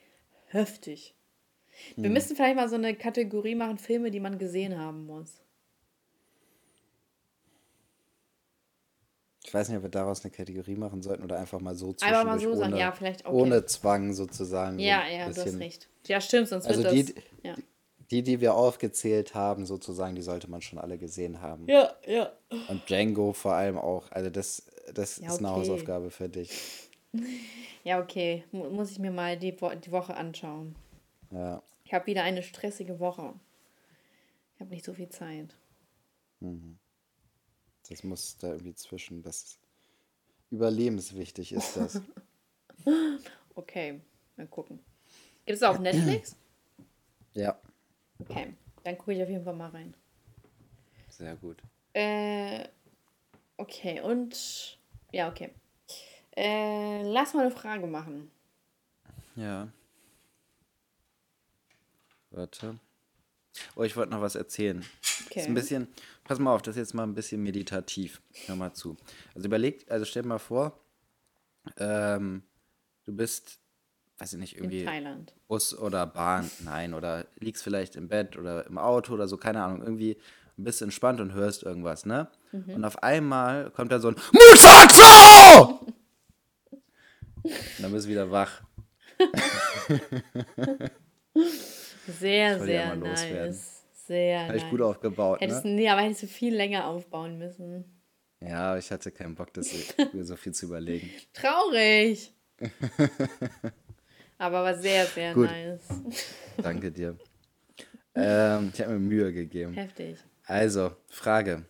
heftig. Wir Hm. müssen vielleicht mal so eine Kategorie machen, Filme, die man gesehen haben muss. Ich weiß nicht, ob wir daraus eine Kategorie machen sollten oder einfach mal so Einfach mal so sagen, ohne, ja, vielleicht okay. ohne Zwang sozusagen. so Ja, ja, du hast bisschen. recht. Ja, stimmt, sonst Also wird die, das. Ja. die, die wir aufgezählt haben, sozusagen, die sollte man schon alle gesehen haben. ja, ja. Und Django vor allem auch. Also das, das Ja, ist eine. Hausaufgabe für dich. Ja, okay. Mu- Muss ich mir mal die, Wo die Woche anschauen. Ja. Ich habe wieder eine stressige Woche. Ich habe nicht so viel Zeit. Das muss da irgendwie zwischen. Das überlebenswichtig ist das. Okay, mal gucken. Gibt es auch auf Netflix? ja, Okay, dann gucke ich auf jeden Fall mal rein. sehr gut. Äh, okay, und. Ja, okay. Äh, lass mal eine Frage machen. Ja. Warte. Oh, ich wollte noch was erzählen. Okay. Ist ein bisschen, pass mal auf, das ist jetzt mal ein bisschen meditativ. Hör mal zu. Also überleg, also stell dir mal vor, ähm, du bist, weiß ich nicht, irgendwie. Bus oder Bahn, nein, oder liegst vielleicht im Bett oder im Auto oder so, keine Ahnung, irgendwie ein bisschen entspannt und hörst irgendwas, ne? Mhm. Und auf einmal kommt da so ein Mutato! und dann bist du wieder wach. Sehr, soll ja sehr mal loswerden. Sehr Habe ich gut aufgebaut, Hättest, ne? Nee, aber hättest du viel länger aufbauen müssen. Ja, ich hatte keinen Bock, das mir so viel zu überlegen. Traurig. aber war sehr, sehr Gut. nice. Danke dir. ähm, ich habe mir Mühe gegeben. Heftig. Also, Frage.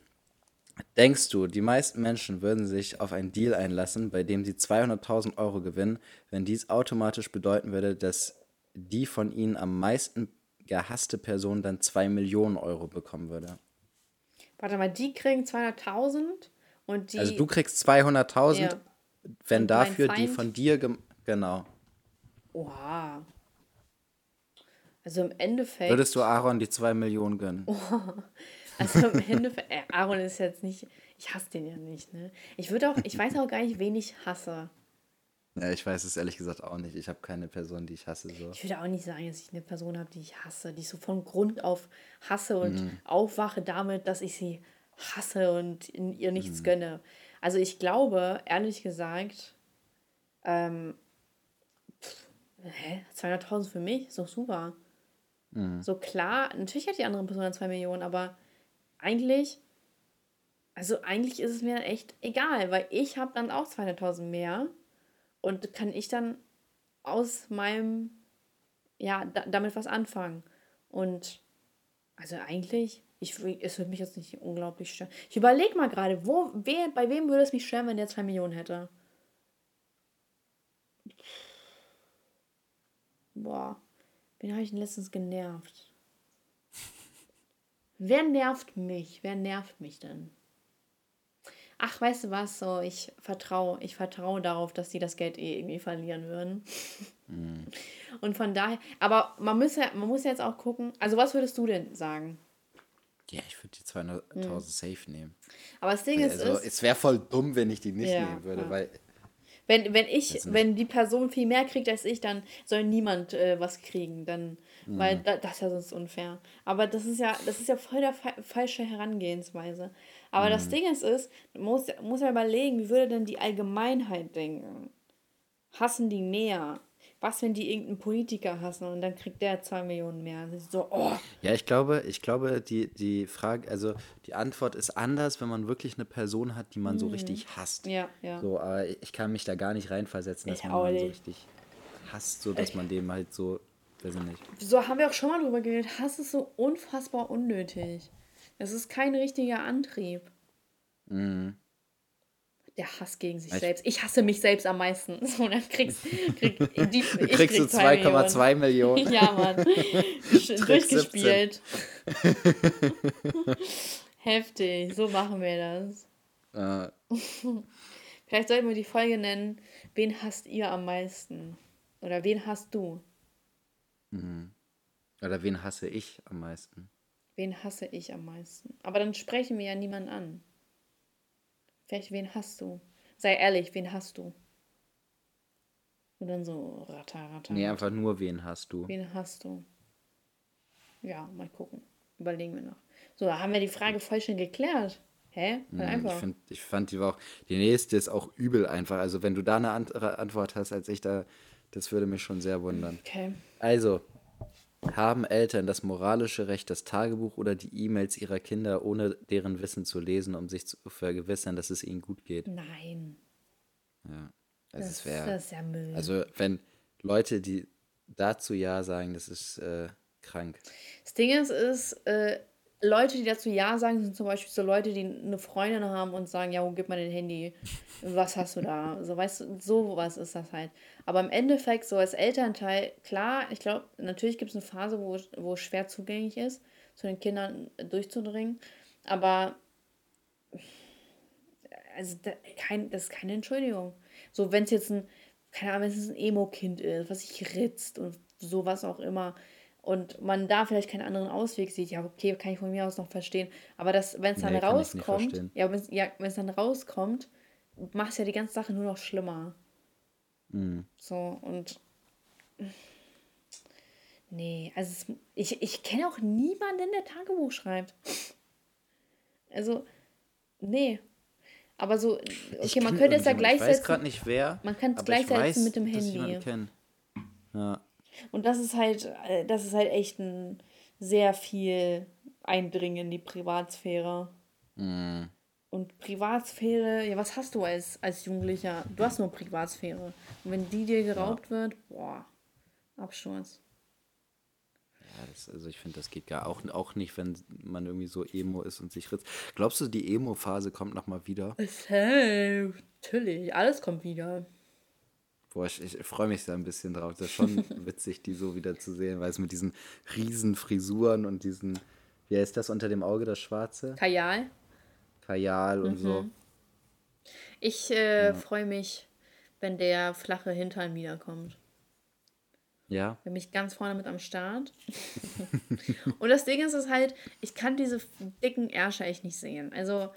Denkst du, die meisten Menschen würden sich auf einen Deal einlassen, bei dem sie 200.000 Euro gewinnen, wenn dies automatisch bedeuten würde, dass die von ihnen am meisten gehasste Person dann 2 Millionen Euro bekommen würde? Warte mal, die kriegen 200.000 und die. Also du kriegst 200.000, Ja. wenn Und dafür die von dir, genau. Oha. Also im Endeffekt. Würdest du Aaron die 2 Millionen gönnen? Also im Endeffekt. Äh, Aaron ist jetzt nicht. Ich hasse den ja nicht, ne? Ich würde auch. Ich weiß auch gar nicht, wen ich hasse. Ja, ich weiß es ehrlich gesagt auch nicht. Ich habe keine Person, die ich hasse so. Ich würde auch nicht sagen, dass ich eine Person habe, die ich hasse, die ich so von Grund auf hasse und Mhm. aufwache damit, dass ich sie hasse und in ihr Mhm. nichts gönne. Also ich glaube, ehrlich gesagt, ähm, pff, hä, 200.000 für mich ist doch super. Mhm. So klar, natürlich hat die andere Person dann 2 Millionen, aber eigentlich, also eigentlich ist es mir dann echt egal, weil ich habe dann auch 200.000 mehr und kann ich dann aus meinem, ja, da, damit was anfangen. Und also eigentlich, ich, es würde mich jetzt nicht unglaublich stören. Ich überlege mal gerade, wo, wer, bei wem würde es mich stören, wenn der 2 Millionen hätte? Boah, wen habe ich denn letztens genervt? Wer nervt mich? Wer nervt mich denn? Ach, weißt du was? So, ich vertraue, ich vertraue darauf, dass die das Geld eh irgendwie verlieren würden. Und von daher, aber man muss ja, man muss jetzt auch gucken. Also, was würdest du denn sagen? Ja, ich würde die 200.000 safe nehmen. Aber das Ding ist, Also, ist es wäre voll dumm, wenn ich die nicht Ja, nehmen würde, ja. weil wenn, wenn ich, nicht. wenn die Person viel mehr kriegt als ich, dann soll niemand äh, was kriegen. Dann, weil Mhm. da, das ist ja sonst unfair. Aber das ist ja, das ist ja voll der fa falsche Herangehensweise. Aber das Mhm. Ding ist, ist, muss, muss ja überlegen, wie würde denn die Allgemeinheit denken? Hassen die mehr? Was, wenn die irgendeinen Politiker hassen und dann kriegt der zwei Millionen mehr? Das so, oh, Ja, ich glaube, ich glaube, die, die Frage, also die Antwort ist anders, wenn man wirklich eine Person hat, die man so richtig hasst. Mhm. ja, ja. So, aber ich kann mich da gar nicht reinversetzen, dass Ich man so richtig hasst, so dass man dem halt so, weiß ich nicht. So haben wir auch schon mal drüber geredet. Hass ist so unfassbar unnötig. Es ist kein richtiger Antrieb. Der Hass gegen sich Ich- selbst. Ich hasse mich selbst am meisten. So, dann kriegst krieg, die, Du kriegst krieg du zwei 2,2 Millionen. Millionen. Ja, Mann. Durchgespielt. Heftig. So machen wir das. Äh, Vielleicht sollten wir die Folge nennen, wen hasst ihr am meisten? Oder wen hasst du? Oder wen hasse ich am meisten? Wen hasse ich am meisten? Aber dann sprechen wir ja niemanden an. Vielleicht, wen hast du? Sei ehrlich, wen hast du? Und dann so ratter, ratter. Nee, einfach nur wen hast du? Wen hast du? Ja, mal gucken. Überlegen wir noch. So, da haben wir die Frage voll schön geklärt. Hä? Voll Hm, Ich, einfach. find, ich fand die war auch. Die nächste ist auch übel einfach. Also, wenn du da eine andere Antwort hast als ich, da, das würde mich schon sehr wundern. Okay. Also, haben Eltern das moralische Recht, das Tagebuch oder die E-Mails ihrer Kinder ohne deren Wissen zu lesen, um sich zu vergewissern, dass es ihnen gut geht? Nein. Ja, das, Das, ist fair. das ist ja Müll. Also, wenn Leute, die dazu Ja sagen, das ist äh, krank. Das Ding ist, ist äh, Leute, die dazu Ja sagen, sind zum Beispiel so Leute, die eine Freundin haben und sagen, ja, gib mal dein Handy, was hast du da? So, weißt du, so was ist das halt. Aber im Endeffekt, so als Elternteil, klar, ich glaube, natürlich gibt es eine Phase, wo, wo es schwer zugänglich ist, zu den Kindern durchzudringen, aber also da, kein, das ist keine Entschuldigung. So, wenn es jetzt ein, keine Ahnung, wenn es ein Emo-Kind ist, was sich ritzt und sowas auch immer und man da vielleicht keinen anderen Ausweg sieht, ja, okay, kann ich von mir aus noch verstehen. Aber das, wenn es dann Nee, rauskommt, ja, wenn es ja, wenn's dann rauskommt, macht es ja die ganze Sache nur noch schlimmer. Mhm. So, und. Nee, also es, ich, ich kenne auch niemanden, der Tagebuch schreibt. Also, nee. Aber so, Ich okay, man könnte es ja irgendjemanden. Ich weiß gleichsetzen. gerade nicht wer. Man kann es gleichsetzen mit dem Handy. Ja. Und das ist halt, äh, das ist halt echt ein sehr viel Eindringen in die Privatsphäre. Mhm. Und Privatsphäre, ja, was hast du als, als Jugendlicher? Du hast nur Privatsphäre. Und wenn die dir geraubt wird, boah, Absturz. Ja, das, also ich finde, das geht gar auch, auch nicht, wenn man irgendwie so Emo ist und sich ritzt. Glaubst du, die Emo-Phase kommt nochmal wieder? Safe. Natürlich, alles kommt wieder. Boah, ich, ich freue mich da ein bisschen drauf. Das ist schon witzig, die so wieder zu sehen, weil es mit diesen riesen Frisuren und diesen, wie heißt das unter dem Auge, das Schwarze? Kajal. Kajal und so. Ich äh, freue mich, wenn der flache Hintern wiederkommt. Ja, Bin mich ganz vorne mit am Start. und das Ding ist, ist halt, ich kann diese dicken Ärsche echt nicht sehen. Also,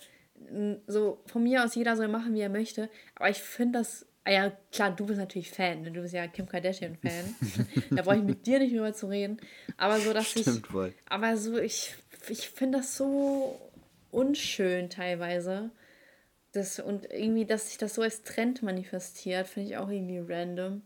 so von mir aus jeder soll machen, wie er möchte. Aber ich finde das. Ah ja, klar, du bist natürlich Fan. Ne? Du bist ja Kim Kardashian-Fan. da brauche ich mit dir nicht drüber zu reden. Aber so, dass stimmt ich. wohl. Aber so, ich, ich finde das so unschön teilweise. Das, und irgendwie, dass sich das so als Trend manifestiert, finde ich auch irgendwie random.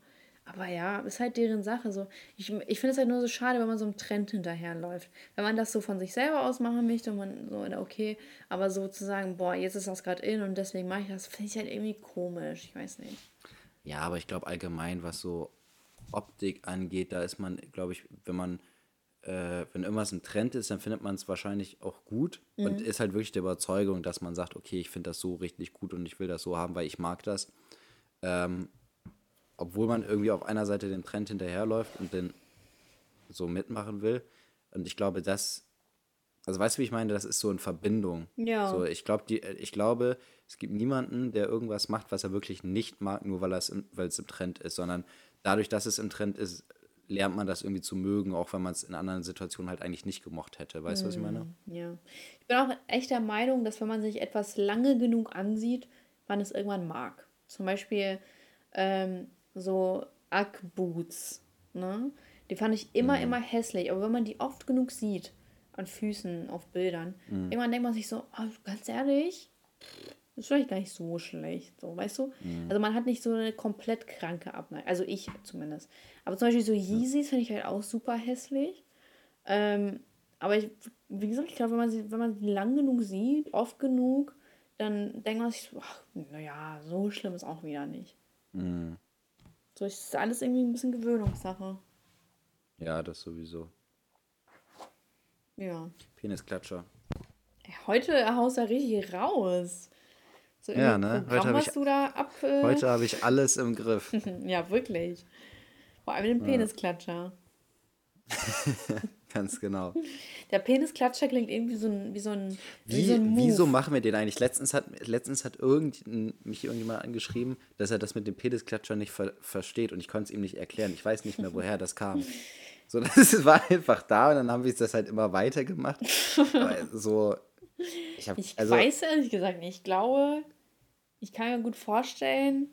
Aber ja, ist halt deren Sache. So. Ich, ich finde es halt nur so schade, wenn man so einem Trend hinterherläuft. Wenn man das so von sich selber aus machen möchte und man so, okay, aber so zu sagen, boah, jetzt ist das gerade in und deswegen mache ich das, finde ich halt irgendwie komisch. Ich weiß nicht. Ja, aber ich glaube allgemein, was so Optik angeht, da ist man, glaube ich, wenn man, äh, wenn irgendwas ein Trend ist, dann findet man es wahrscheinlich auch gut und ist halt wirklich der Überzeugung, dass man sagt, okay, ich finde das so richtig gut und ich will das so haben, weil ich mag das. Ähm, obwohl man irgendwie auf einer Seite dem Trend hinterherläuft und den so mitmachen will. Und ich glaube, das, also weißt du, wie ich meine, das ist so in Verbindung. Ja. So, ich, glaub, die, ich glaube, es gibt niemanden, der irgendwas macht, was er wirklich nicht mag, nur weil, es im, weil es im Trend ist, sondern dadurch, dass es im Trend ist, lernt man das irgendwie zu mögen, auch wenn man es in anderen Situationen halt eigentlich nicht gemocht hätte. Weißt du, was ich meine? Ja. Ich bin auch echt der Meinung, dass wenn man sich etwas lange genug ansieht, man es irgendwann mag. Zum Beispiel ähm, so Ugg-Boots. Ne? Die fand ich immer, immer hässlich. Aber wenn man die oft genug sieht, an Füßen, auf Bildern, irgendwann denkt man sich so, oh, ganz ehrlich, das ist vielleicht gar nicht so schlecht. So, weißt du? Also man hat nicht so eine komplett kranke Abneigung. Also ich zumindest. Aber zum Beispiel so Yeezys finde ich halt auch super hässlich. Ähm, aber ich, wie gesagt, ich glaube, wenn man sie, wenn man sie lang genug sieht, oft genug, dann denkt man sich so, ach, naja, so schlimm ist auch wieder nicht. So es ist alles irgendwie ein bisschen Gewöhnungssache. Ja, das sowieso. Ja. Penisklatscher. Heute haust du richtig raus. So Ja, ne? Programm, Heute hab was ich- ab. Äh, Heute habe ich alles im Griff. Ja, wirklich. Vor allem den Penisklatscher. Ganz genau. Der Penisklatscher klingt irgendwie so ein, wie so ein, wie, Wie, so ein wieso machen wir den eigentlich? Letztens hat, letztens hat irgend, mich irgendjemand angeschrieben, dass er das mit dem Penisklatscher nicht ver versteht und ich konnte es ihm nicht erklären. Ich weiß nicht mehr, woher das kam. So, das war einfach da und dann haben wir das halt immer weitergemacht. Aber so, ich, hab, ich also, weiß ehrlich gesagt nicht. Ich glaube, ich kann mir gut vorstellen,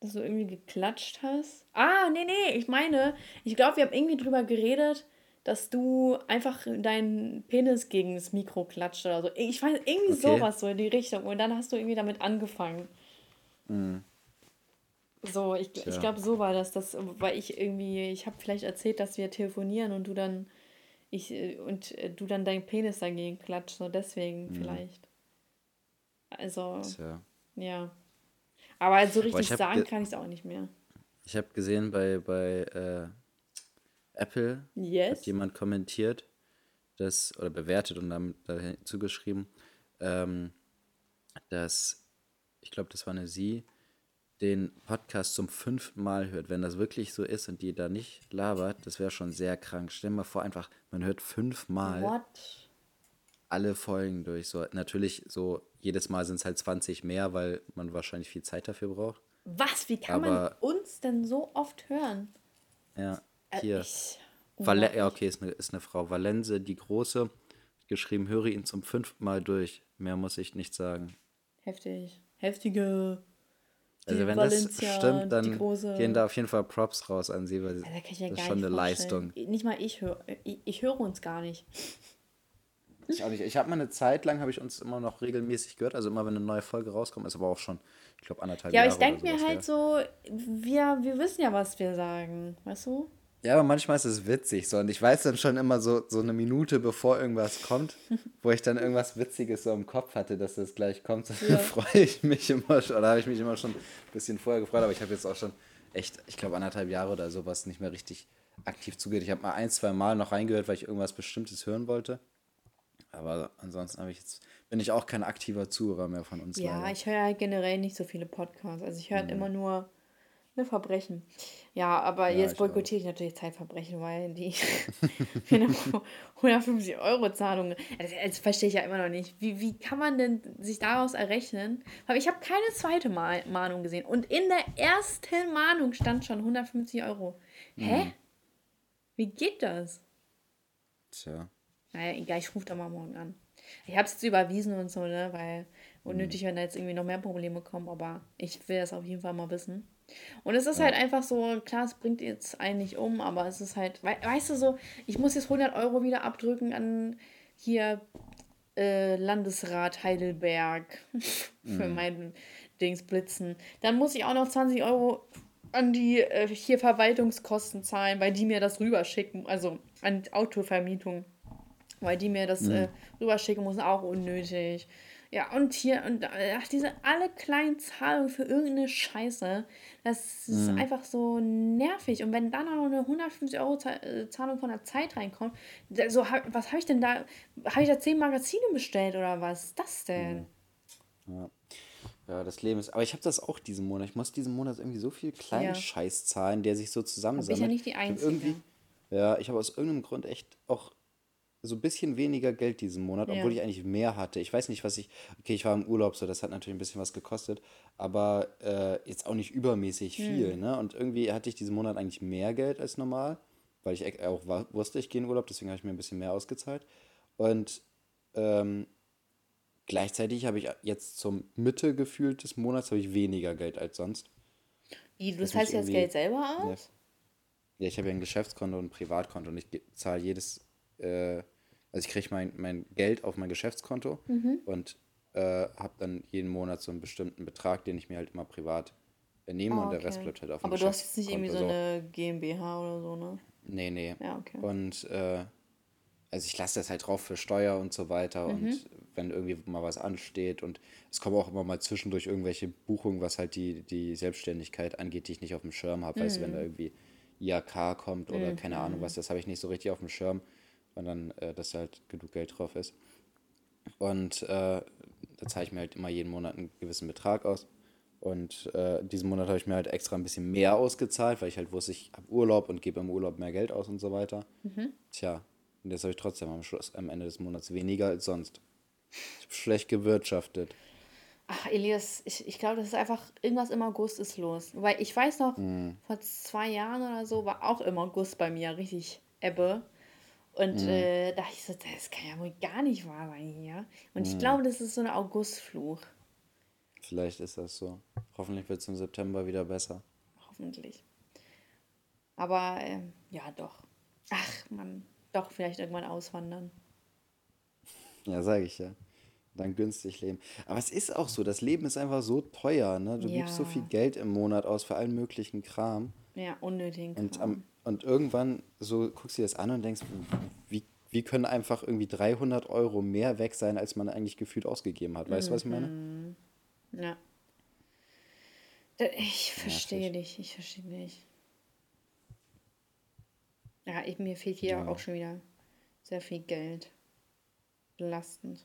dass du irgendwie geklatscht hast. Ah, nee, nee, ich meine, ich glaube, wir haben irgendwie drüber geredet, dass du einfach deinen Penis gegen das Mikro klatscht oder so. Ich weiß, irgendwie okay. sowas so in die Richtung. Und dann hast du irgendwie damit angefangen. Mhm. So, ich, ich glaube, so war das, das, weil ich irgendwie, ich habe vielleicht erzählt, dass wir telefonieren und du dann, ich, und du dann deinen Penis dagegen klatscht, so deswegen mhm. vielleicht. Also, Tja. ja. Aber so richtig sagen kann ich es auch nicht mehr. Ich habe gesehen bei, bei äh, Apple yes. hat jemand kommentiert, das, oder bewertet und dann dazu geschrieben, ähm, dass, ich glaube, das war eine Sie, den Podcast zum fünften Mal hört. Wenn das wirklich so ist und die da nicht labert, das wäre schon sehr krank. Stell dir mal vor, einfach, man hört fünfmal What? alle Folgen durch. So, natürlich, so jedes Mal sind es halt 20 mehr, weil man wahrscheinlich viel Zeit dafür braucht. Was? Wie kann Aber, man uns denn so oft hören? Ja, äh, hier. Äh, ja, okay, ist eine, ist eine Frau. Valenze, die Große, geschrieben, höre ihn zum fünften Mal durch. Mehr muss ich nicht sagen. Heftig. Heftige. Also wenn Valencia, das stimmt, dann gehen da auf jeden Fall Props raus an sie, weil ja, das ist schon eine vorstellen. Leistung. Nicht mal ich höre, ich, ich höre uns gar nicht. Ich auch nicht. Ich habe mal eine Zeit lang, habe ich uns immer noch regelmäßig gehört. Also immer, wenn eine neue Folge rauskommt, ist aber auch schon, ich glaube, anderthalb ja, Jahre. Ja, aber ich denke mir halt her. so, wir, wir wissen ja, was wir sagen. Weißt du? Ja, aber manchmal ist es witzig so. Und ich weiß dann schon immer so, so eine Minute, bevor irgendwas kommt, wo ich dann irgendwas Witziges so im Kopf hatte, dass das gleich kommt. So ja. freue ich mich immer schon. Oder habe ich mich immer schon ein bisschen vorher gefreut. Aber ich habe jetzt auch schon echt, ich glaube, anderthalb Jahre oder sowas nicht mehr richtig aktiv zugehört. Ich habe mal ein, zwei Mal noch reingehört, weil ich irgendwas Bestimmtes hören wollte. Aber ansonsten ich jetzt, bin ich auch kein aktiver Zuhörer mehr von uns. Ja, leider. ich höre halt generell nicht so viele Podcasts. Also ich höre mhm. immer nur ne, Verbrechen. Ja, aber ja, jetzt boykottiere ich, ich natürlich Zeitverbrechen, weil die 150 Euro Zahlung, das, das, verstehe ich ja immer noch nicht. Wie, wie kann man denn sich daraus errechnen? Aber ich habe keine zweite Mahnung gesehen und in der ersten Mahnung stand schon 150 Euro. Hä? Mhm. Wie geht das? Tja. Naja, egal, ich rufe da mal morgen an. Ich habe es jetzt überwiesen und so, ne, weil unnötig, mhm. wenn da jetzt irgendwie noch mehr Probleme kommen, aber ich will das auf jeden Fall mal wissen. Und es ist ja. halt einfach so, klar, es bringt jetzt einen nicht um, aber es ist halt, we weißt du so, ich muss jetzt 100 Euro wieder abdrücken an hier äh, Landesrat Heidelberg für mhm. meinen Dings Blitzen. Dann muss ich auch noch 20 Euro an die äh, hier Verwaltungskosten zahlen, weil die mir das rüberschicken, also an Autovermietung, weil die mir das mhm. äh, rüberschicken muss, auch unnötig. Ja, und hier, und ach, diese alle kleinen Zahlungen für irgendeine Scheiße, das ist mhm. einfach so nervig. Und wenn dann noch eine 150 Euro äh, Zahlung von der Zeit reinkommt, so, was habe ich denn da? Habe ich da zehn Magazine bestellt oder was ist das denn? Mhm. Ja. Ja, das Leben ist. Aber ich habe das auch diesen Monat. Ich muss diesen Monat irgendwie so viel kleinen ja. Scheiß zahlen, der sich so zusammensammelt. Ich bin ja nicht die Einzige. ja, ich habe aus irgendeinem Grund echt auch so ein bisschen weniger Geld diesen Monat, ja. obwohl ich eigentlich mehr hatte. Ich weiß nicht, was ich. Okay, ich war im Urlaub, so das hat natürlich ein bisschen was gekostet, aber äh, jetzt auch nicht übermäßig hm. viel. Hm. Ne? Und irgendwie hatte ich diesen Monat eigentlich mehr Geld als normal, weil ich auch wusste, ich gehe in Urlaub, deswegen habe ich mir ein bisschen mehr ausgezahlt. Und ähm, gleichzeitig habe ich jetzt zum Mitte gefühlt des Monats habe ich weniger Geld als sonst. Wie, du zahlst das Geld selber aus? Ja, ich habe ja ein Geschäftskonto und ein Privatkonto und ich zahle jedes äh, also ich kriege mein, mein Geld auf mein Geschäftskonto mhm. und äh, habe dann jeden Monat so einen bestimmten Betrag, den ich mir halt immer privat nehme oh, und der Rest bleibt halt auf dem Aber du hast jetzt nicht irgendwie so eine GmbH oder so, ne? Nee, nee. Ja, okay. Und äh, also ich lasse das halt drauf für Steuer und so weiter mhm. und wenn irgendwie mal was ansteht und es kommen auch immer mal zwischendurch irgendwelche Buchungen, was halt die, die Selbstständigkeit angeht, die ich nicht auf dem Schirm habe. Mhm. Weißt du, wenn da mhm. irgendwie IAK kommt oder mhm. keine Ahnung was, das habe ich nicht so richtig auf dem Schirm sondern äh, dass halt genug Geld drauf ist. Und äh, da zahle ich mir halt immer jeden Monat einen gewissen Betrag aus. Und äh, diesen Monat habe ich mir halt extra ein bisschen mehr ausgezahlt, weil ich halt wusste, ich habe Urlaub und gebe im Urlaub mehr Geld aus und so weiter. Mhm. Tja, und jetzt habe ich trotzdem am Schluss, am Ende des Monats weniger als sonst. Ich habe schlecht gewirtschaftet. Ach, Elias, ich, ich glaube, das ist einfach, irgendwas im August ist los. Weil ich weiß noch, Mhm. vor zwei Jahren oder so war auch im August bei mir richtig Ebbe. Und Mhm. äh, da dachte ich so, das kann ja wohl gar nicht wahr sein hier. Und Mhm. ich glaube, das ist so eine Augustfluch. Vielleicht ist das so. Hoffentlich wird es im September wieder besser. Hoffentlich. Aber ähm, ja, doch. Ach, man, doch vielleicht irgendwann auswandern. Ja, sage ich ja. Dann günstig leben. Aber es ist auch so, das Leben ist einfach so teuer, ne? Du gibst so Ja. viel Geld im Monat aus für allen möglichen Kram. Ja, unnötigen Und, Kram. am, und irgendwann so guckst du dir das an und denkst, wie, wie können einfach irgendwie 300 Euro mehr weg sein, als man eigentlich gefühlt ausgegeben hat. Weißt du, was ich meine? Ja. Da, ich verstehe dich, ich verstehe dich. Ja, ich, mir fehlt hier Ja. auch schon wieder sehr viel Geld. Belastend.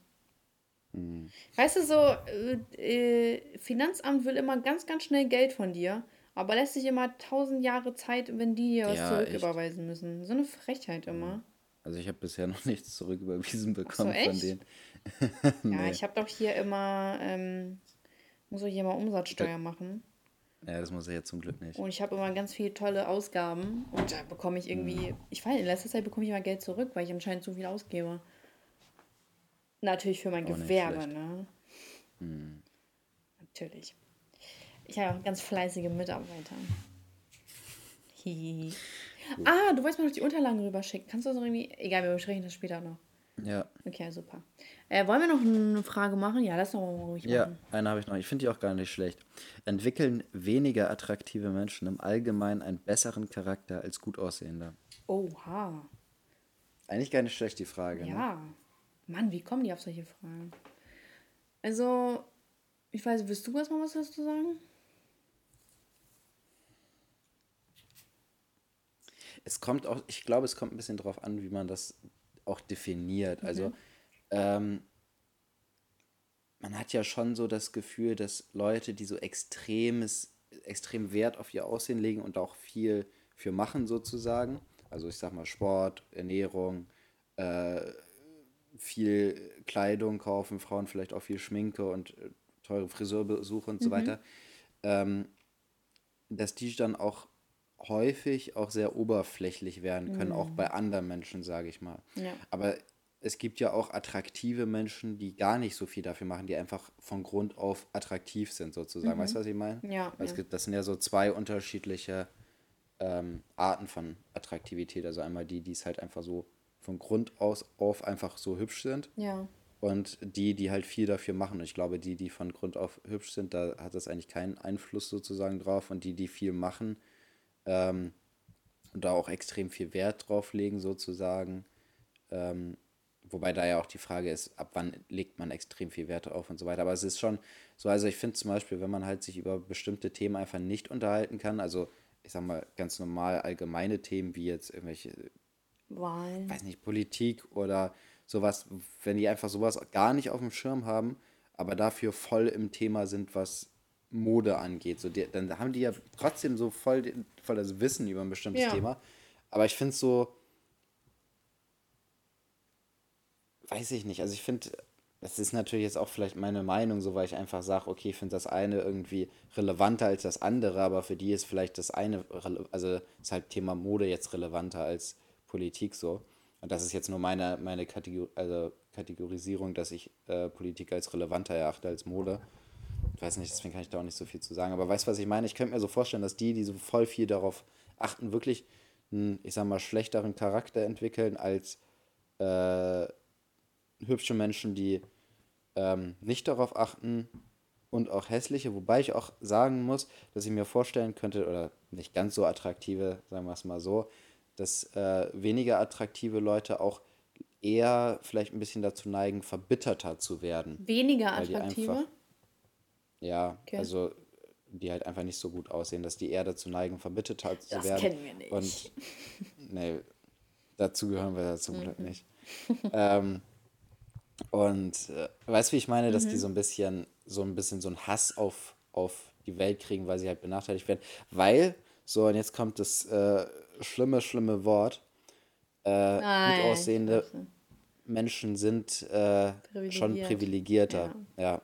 Hm. Weißt du, so, äh, äh, Finanzamt will immer ganz, ganz schnell Geld von dir, aber lässt sich immer tausend Jahre Zeit, wenn die dir was Ja, zurücküberweisen müssen. So eine Frechheit immer. Also ich habe bisher noch nichts zurücküberwiesen bekommen von echt? denen. Ja, Nee. ich habe doch hier immer, ähm, muss ich hier mal Umsatzsteuer machen. Ja, das muss ich jetzt zum Glück nicht. Und ich habe immer ganz viele tolle Ausgaben. Und da bekomme ich irgendwie, ich weiß, in letzter Zeit bekomme ich immer Geld zurück, weil ich anscheinend zu viel ausgebe. Natürlich für mein Auch Gewerbe, ne? Natürlich. Ich habe auch ganz fleißige Mitarbeiter. Hihihi. Ah, du wolltest mir noch die Unterlagen rüberschicken. Kannst du das noch irgendwie. Egal, wir besprechen das später noch. Ja, Okay, super. Äh, wollen wir noch eine Frage machen? Ja, lass doch mal ruhig ja, machen. eine habe ich noch. Ich finde die auch gar nicht schlecht. Entwickeln weniger attraktive Menschen im Allgemeinen einen besseren Charakter als gut aussehende? Oha. Eigentlich gar nicht schlecht, die Frage. Ne? Ja. Mann, wie kommen die auf solche Fragen? Also, ich weiß, willst du erstmal was dazu sagen? Es kommt auch, ich glaube, es kommt ein bisschen drauf an, wie man das auch definiert. Mhm. Also, ähm, man hat ja schon so das Gefühl, dass Leute, die so extremes, extrem Wert auf ihr Aussehen legen und auch viel für machen sozusagen, also ich sag mal Sport, Ernährung, äh, viel Kleidung kaufen, Frauen vielleicht auch viel Schminke und äh, teure Friseurbesuche und so weiter, ähm, dass die dann auch häufig auch sehr oberflächlich werden können, auch bei anderen Menschen, sage ich mal. Ja. Aber es gibt ja auch attraktive Menschen, die gar nicht so viel dafür machen, die einfach von Grund auf attraktiv sind, sozusagen. Weißt du, was ich meine? Ja, Es ja. gibt, das sind ja so zwei unterschiedliche ähm, Arten von Attraktivität. Also einmal die, die es halt einfach so von Grund aus auf einfach so hübsch sind Ja. und die, die halt viel dafür machen. Und ich glaube, die, die von Grund auf hübsch sind, da hat das eigentlich keinen Einfluss sozusagen drauf. Und die, die viel machen ähm, und da auch extrem viel Wert drauf legen sozusagen. Ähm, wobei da ja auch die Frage ist, ab wann legt man extrem viel Wert drauf und so weiter. Aber es ist schon so, also ich finde zum Beispiel, wenn man halt sich über bestimmte Themen einfach nicht unterhalten kann, also ich sag mal ganz normal allgemeine Themen wie jetzt irgendwelche Wahlen. weiß nicht, Politik oder sowas, wenn die einfach sowas gar nicht auf dem Schirm haben, aber dafür voll im Thema sind, was Mode angeht. So die, dann haben die ja trotzdem so voll, voll das Wissen über ein bestimmtes Ja. Thema. Aber ich finde es so, weiß ich nicht, also ich finde, das ist natürlich jetzt auch vielleicht meine Meinung, so weil ich einfach sage, okay, ich finde das eine irgendwie relevanter als das andere, aber für die ist vielleicht das eine, also ist halt Thema Mode jetzt relevanter als Politik so. Und das ist jetzt nur meine, meine Kategor also Kategorisierung, dass ich äh, Politik als relevanter erachte als Mode. Ich weiß nicht, deswegen kann ich da auch nicht so viel zu sagen. Aber weißt du, was ich meine? Ich könnte mir so vorstellen, dass die, die so voll viel darauf achten, wirklich einen, ich sag mal, schlechteren Charakter entwickeln als äh, hübsche Menschen, die ähm, nicht darauf achten und auch hässliche, wobei ich auch sagen muss, dass ich mir vorstellen könnte, oder nicht ganz so attraktive, sagen wir es mal so, dass äh, weniger attraktive Leute auch eher vielleicht ein bisschen dazu neigen, verbitterter zu werden. Weniger attraktive? Ja, Okay. also die halt einfach nicht so gut aussehen, dass die eher dazu neigen, verbitterter zu Das werden. kennen wir nicht. Und nee, dazu gehören wir ja zum Mhm. Glück nicht. ähm, und äh, weißt du, wie ich meine, dass Mhm. die so ein bisschen, so ein bisschen so einen Hass auf, auf die Welt kriegen, weil sie halt benachteiligt werden. Weil, so, und jetzt kommt das äh, schlimme, schlimme Wort. Äh, gut aussehende. Menschen sind äh, schon Privilegiert. privilegierter. Ja.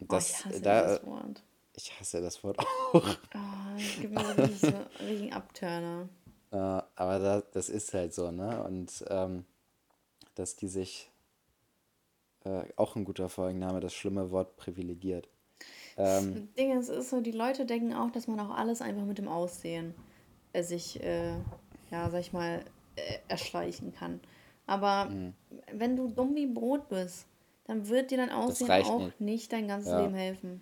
Das, oh, ich hasse da, dieses Wort. Ich hasse das Wort auch. Oh, gibt mir so so richtigen Abturner. Äh, aber da, das ist halt so, ne? Und ähm, dass die sich, äh, auch ein guter Folgenname, das schlimme Wort privilegiert. Ähm, Das Ding ist, ist so, die Leute denken auch, dass man auch alles einfach mit dem Aussehen äh, sich, äh, ja, sag ich mal, äh, erschleichen kann. Aber Mhm. wenn du dumm wie Brot bist, dann wird dir dein Aussehen auch nicht. nicht. dein ganzes Ja. Mhm. Leben helfen.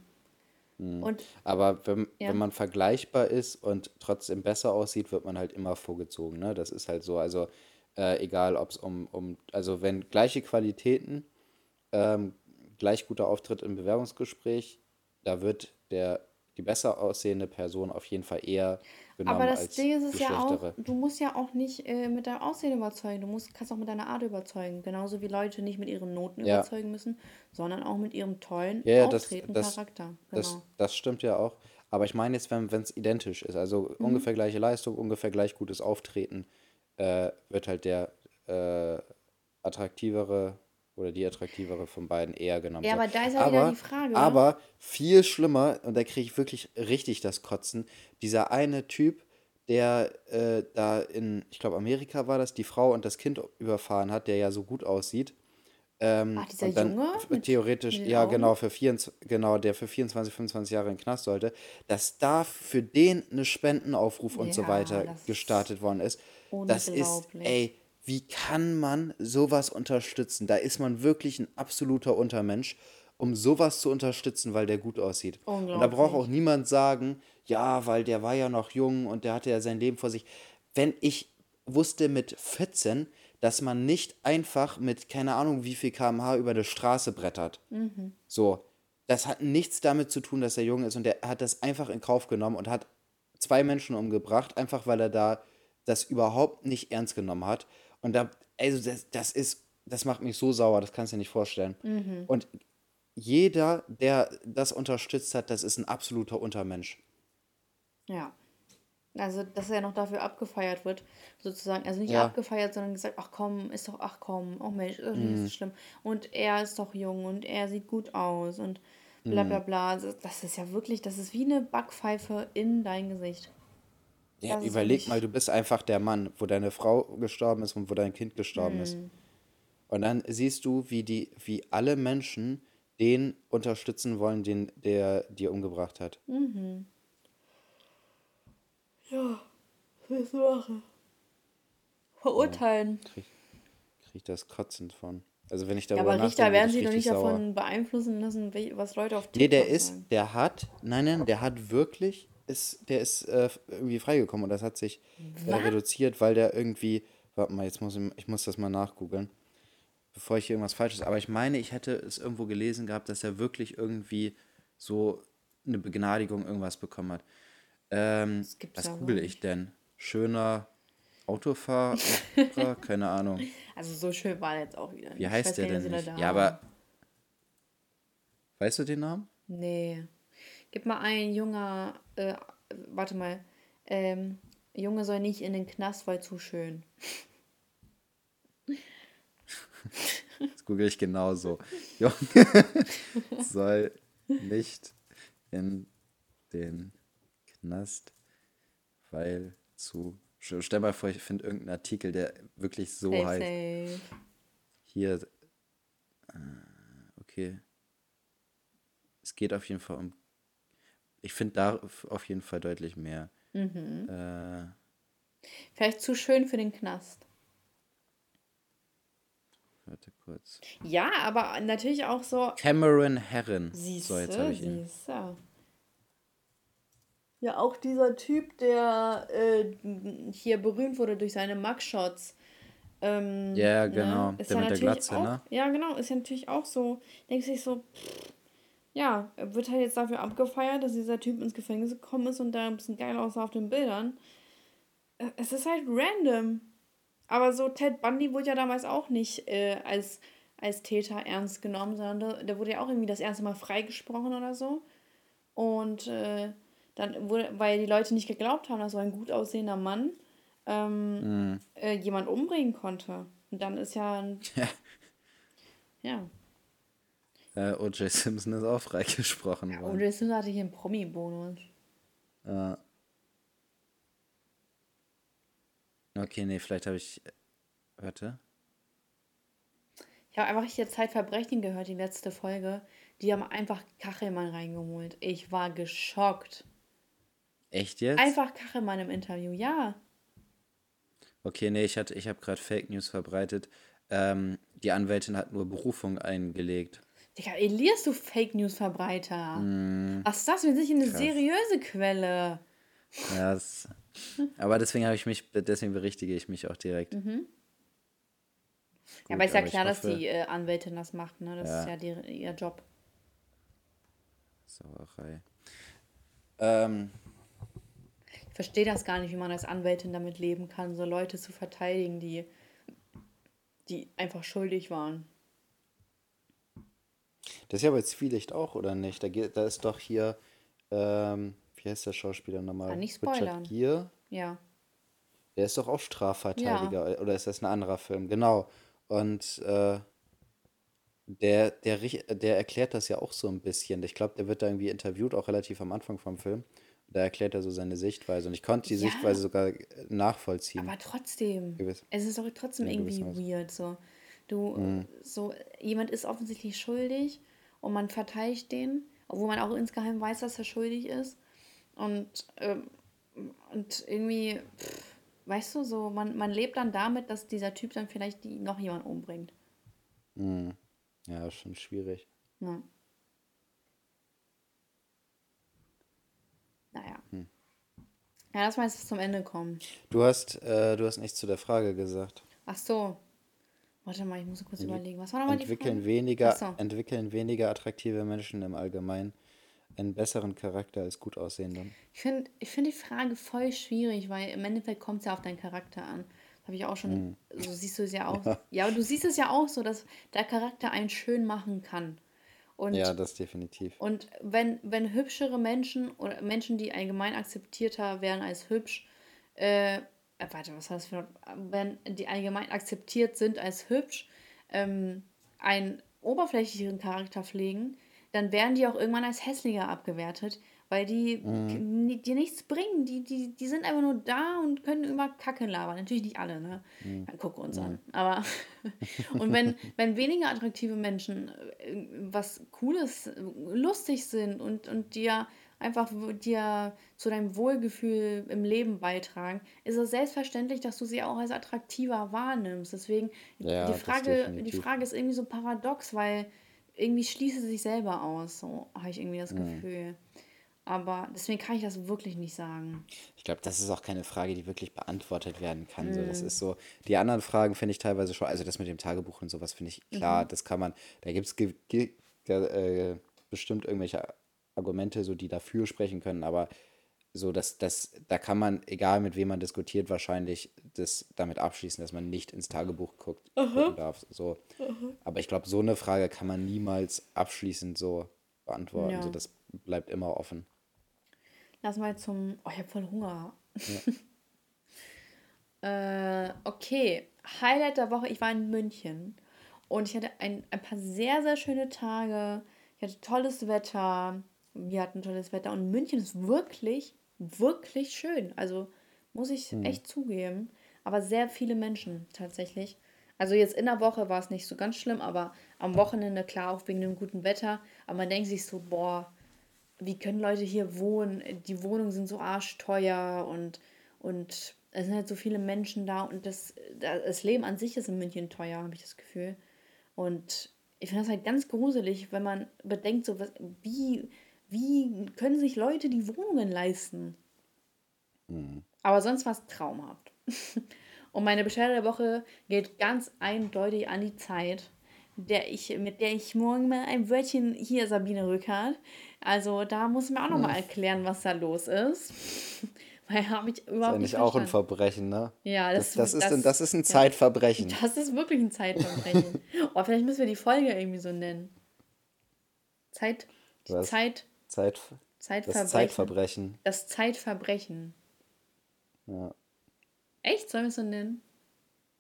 Und Aber wenn, Ja. wenn man vergleichbar ist und trotzdem besser aussieht, wird man halt immer vorgezogen. Ne? Das ist halt so. Also äh, egal, ob es um, um, also wenn gleiche Qualitäten, ähm, gleich guter Auftritt im Bewerbungsgespräch, da wird der, die besser aussehende Person auf jeden Fall eher genommen Aber das als Ding ist es die ja auch, du musst ja auch nicht äh, mit deinem Aussehen überzeugen, du musst, kannst auch mit deiner Art überzeugen. Genauso wie Leute nicht mit ihren Noten Ja. überzeugen müssen, sondern auch mit ihrem tollen Ja, ja, das, Auftreten, das, Charakter. das, Genau. das stimmt ja auch. Aber ich meine jetzt, wenn es identisch ist, also Mhm. ungefähr gleiche Leistung, ungefähr gleich gutes Auftreten, äh, wird halt der äh, attraktivere oder die attraktivere von beiden eher genommen. Ja, aber da ist ja wieder die Frage. Aber viel schlimmer, und da kriege ich wirklich richtig das Kotzen, dieser eine Typ, der äh, da in, ich glaube, Amerika war das, die Frau und das Kind überfahren hat, der ja so gut aussieht. Ähm, Ach, dieser dann Junge mit- theoretisch, mit ja Augen? genau, für 24, genau, der für 24, 25 Jahre in den Knast sollte, dass da für den eine Spendenaufruf und so Ja, weiter gestartet worden ist. Das ist, ey, wie kann man sowas unterstützen? Da ist man wirklich ein absoluter Untermensch, um sowas zu unterstützen, weil der gut aussieht. Und da braucht auch niemand sagen, ja, weil der war ja noch jung und der hatte ja sein Leben vor sich. Wenn ich wusste mit 14, dass man nicht einfach mit keine Ahnung wie viel kmh über eine Straße brettert. So, das hat nichts damit zu tun, dass er jung ist und er hat das einfach in Kauf genommen und hat zwei Menschen umgebracht, einfach weil er da das überhaupt nicht ernst genommen hat. Und da, also das, das ist, das macht mich so sauer, das kannst du dir nicht vorstellen. Und jeder, der das unterstützt hat, das ist ein absoluter Untermensch. Ja. Also, dass er noch dafür abgefeiert wird, sozusagen. Also nicht Ja. abgefeiert, sondern gesagt, ach komm, ist doch, ach komm, oh Mensch, ist Mhm. so schlimm. Und er ist doch jung und er sieht gut aus und bla Mhm. bla bla. Also, Das ist ja wirklich, das ist wie eine Backpfeife in dein Gesicht. Ja, Das überleg mal, du bist einfach der Mann, wo deine Frau gestorben ist und wo dein Kind gestorben ist. Mhm. Und dann siehst du, wie die, wie alle Menschen den unterstützen wollen, den der dir umgebracht hat. Ja, was willst du machen? Verurteilen. Krieg, krieg ich das kotzend von. Also wenn ich Ja, darüber aber Richter werden werd ich sich doch nicht sauer. davon beeinflussen lassen, was Leute auf TikTok Nee, der ist, der hat, nein, nein, der hat wirklich, ist, der ist äh, irgendwie freigekommen und das hat sich äh, reduziert, weil der irgendwie, warte mal, jetzt muss ich, ich muss das mal nachgoogeln, bevor ich hier irgendwas Falsches, aber ich meine, ich hätte es irgendwo gelesen gehabt, dass er wirklich irgendwie so eine Begnadigung irgendwas bekommen hat. Ähm, was google ich denn? Schöner Autofahrer? Keine Ahnung. Also so schön war er jetzt auch wieder. Wie heißt der denn nicht? Ja, aber weißt du den Namen? Nee. Gib mal ein junger, äh, warte mal, ähm, Junge soll nicht in den Knast, weil zu schön. Das google ich genauso. Junge soll nicht in den Knast, weil zu. Stell mal vor, ich finde irgendeinen Artikel, der wirklich so Safe, heißt. safe. Hier. Äh, okay. Es geht auf jeden Fall um. Ich finde da auf jeden Fall deutlich mehr. Mhm. Äh, Vielleicht zu schön für den Knast. warte kurz. Ja, aber natürlich auch so. Cameron Herron. Siehste, So, jetzt habe ich ihn. siehste. Ja, auch dieser Typ, der äh, hier berühmt wurde durch seine Mugshots. Ähm, Ja, genau, Ist der ja mit der natürlich Glatze, auch, ne? Ja, genau, ist ja natürlich auch so. Denkst du dich so, pff, ja, wird halt jetzt dafür abgefeiert, dass dieser Typ ins Gefängnis gekommen ist und da ein bisschen geil aussah auf den Bildern. Äh, Es ist halt random. Aber so Ted Bundy wurde ja damals auch nicht äh, als, als Täter ernst genommen, sondern der, der wurde ja auch irgendwie das erste Mal freigesprochen oder so. Und äh, dann wurde, weil die Leute nicht geglaubt haben, dass so ein gut aussehender Mann ähm, Mhm. äh, jemand umbringen konnte. Und dann ist ja ein, Ja. ja. Äh, O.J. Simpson ist auch freigesprochen Ja, worden. und jetzt hatte ich einen Promi-Bonus. Ja. Okay, nee, vielleicht habe ich. Warte. Ich habe einfach hier Zeitverbrechen gehört, die letzte Folge. Die haben einfach Kachelmann reingeholt. Ich war geschockt. Echt jetzt? Einfach Kachelmann im Interview, ja. Okay, nee, ich hatte, ich habe gerade Fake News verbreitet. Ähm, die Anwältin hat nur Berufung eingelegt. Digga, Elias, du Fake News-Verbreiter. Was ist das? Wir sind nicht eine Krass. seriöse Quelle. Ja, das, aber deswegen habe ich mich, deswegen berichtige ich mich auch direkt. ja, Gut, aber ist ja klar, dass hoffe- die äh, Anwältin das macht, ne? Das Ja. ist ja die, ihr Job. Sauerei. Ähm, Ich verstehe das gar nicht, wie man als Anwältin damit leben kann, so Leute zu verteidigen, die, die einfach schuldig waren. Das ist ja bei Zwielicht auch, oder nicht? Da, geht, da ist doch hier, ähm, wie heißt der Schauspieler nochmal? Ah, nicht spoilern. Richard Gere. Ja. Der ist doch auch Strafverteidiger, oder ist das ein anderer Film? Genau. Und äh, der, der, der erklärt das ja auch so ein bisschen. Ich glaube, der wird da irgendwie interviewt, auch relativ am Anfang vom Film. Da erklärt er so seine Sichtweise. Und ich konnte die Ja. Sichtweise sogar äh, nachvollziehen. Aber trotzdem, Gewiss. es ist doch trotzdem Ja, irgendwie weird. So. Du, so, jemand ist offensichtlich schuldig und man verteidigt den, obwohl man auch insgeheim weiß, dass er schuldig ist. Und, ähm, und irgendwie, pff, weißt du, so, man, man lebt dann damit, dass dieser Typ dann vielleicht die, noch jemanden umbringt. Mhm. Ja, ist schon schwierig. Ja. Naja. Hm. Ja, lass mal jetzt zum Ende kommen. Du hast, äh, du hast nichts zu der Frage gesagt. Ach so. Warte mal, ich muss kurz überlegen. Was war nochmal die Entwickeln Frage? weniger, so. entwickeln weniger attraktive Menschen im Allgemeinen einen besseren Charakter als gut aussehenden. Ich finde ich find die Frage voll schwierig, weil im Endeffekt kommt es ja auf deinen Charakter an. Habe ich auch schon, so siehst du es ja auch. Ja. aber du siehst es ja auch so, dass der Charakter einen schön machen kann. Und, Ja, das definitiv. und wenn, wenn hübschere Menschen oder Menschen, die allgemein akzeptierter werden als hübsch, äh, äh, warte, was heißt das für, wenn die allgemein akzeptiert sind als hübsch, ähm, einen oberflächlicheren Charakter pflegen, dann werden die auch irgendwann als hässlicher abgewertet, weil die Mhm. dir nichts bringen. Die, die, die sind einfach nur da und können immer Kacke labern. Natürlich nicht alle, ne? Mhm. Dann gucken uns an. Aber und wenn, wenn weniger attraktive Menschen äh, was Cooles, äh, lustig sind und, und dir einfach dir zu deinem Wohlgefühl im Leben beitragen, ist es selbstverständlich, dass du sie auch als attraktiver wahrnimmst. Deswegen, Ja, die, Frage, die. Frage ist irgendwie so paradox, weil irgendwie schließt sie sich selber aus. So habe ich irgendwie das Mhm. Gefühl. Aber deswegen kann ich das wirklich nicht sagen. Ich glaube, das ist auch keine Frage, die wirklich beantwortet werden kann. So, Mhm. das ist so, die anderen Fragen finde ich teilweise schon, also das mit dem Tagebuch und sowas finde ich klar, Mhm. das kann man, da gibt es äh, bestimmt irgendwelche Argumente, so die dafür sprechen können, aber so, dass das, da kann man, egal mit wem man diskutiert, wahrscheinlich das damit abschließen, dass man nicht ins Tagebuch guckt, gucken darf. So. Aber ich glaube, so eine Frage kann man niemals abschließend so beantworten. Ja. So, das bleibt immer offen. Lass mal zum. Oh, ich habe voll Hunger. äh, okay. Highlight der Woche: Ich war in München und ich hatte ein, ein paar sehr, sehr schöne Tage. Ich hatte tolles Wetter. Wir hatten tolles Wetter und München ist wirklich, wirklich schön. Also muss ich echt zugeben. Aber sehr viele Menschen tatsächlich. Also jetzt in der Woche war es nicht so ganz schlimm, aber am Wochenende klar auch wegen dem guten Wetter. Aber man denkt sich so, boah, wie können Leute hier wohnen? Die Wohnungen sind so arschteuer und, und es sind halt so viele Menschen da und das, das Leben an sich ist in München teuer, habe ich das Gefühl. Und ich finde das halt ganz gruselig, wenn man bedenkt, so was, wie, wie können sich Leute die Wohnungen leisten? Aber sonst war es traumhaft. Und meine Beschwerde der Woche geht ganz eindeutig an die Zeit, der ich, mit der ich morgen mal ein Wörtchen hier, Sabine Rückert. Also da muss man auch nochmal erklären, was da los ist. Weil habe ich Ist überhaupt eigentlich nicht auch ein. Verbrechen, ne? Ja, Das, das, das, ist, ein, das ist ein Zeitverbrechen. Das ist wirklich ein Zeitverbrechen. oh, vielleicht müssen wir die Folge irgendwie so nennen. Zeit? Zeit, Zeit, Zeitverbrechen. das Zeitverbrechen. Das Zeitverbrechen. Ja, Echt? Sollen wir es so nennen?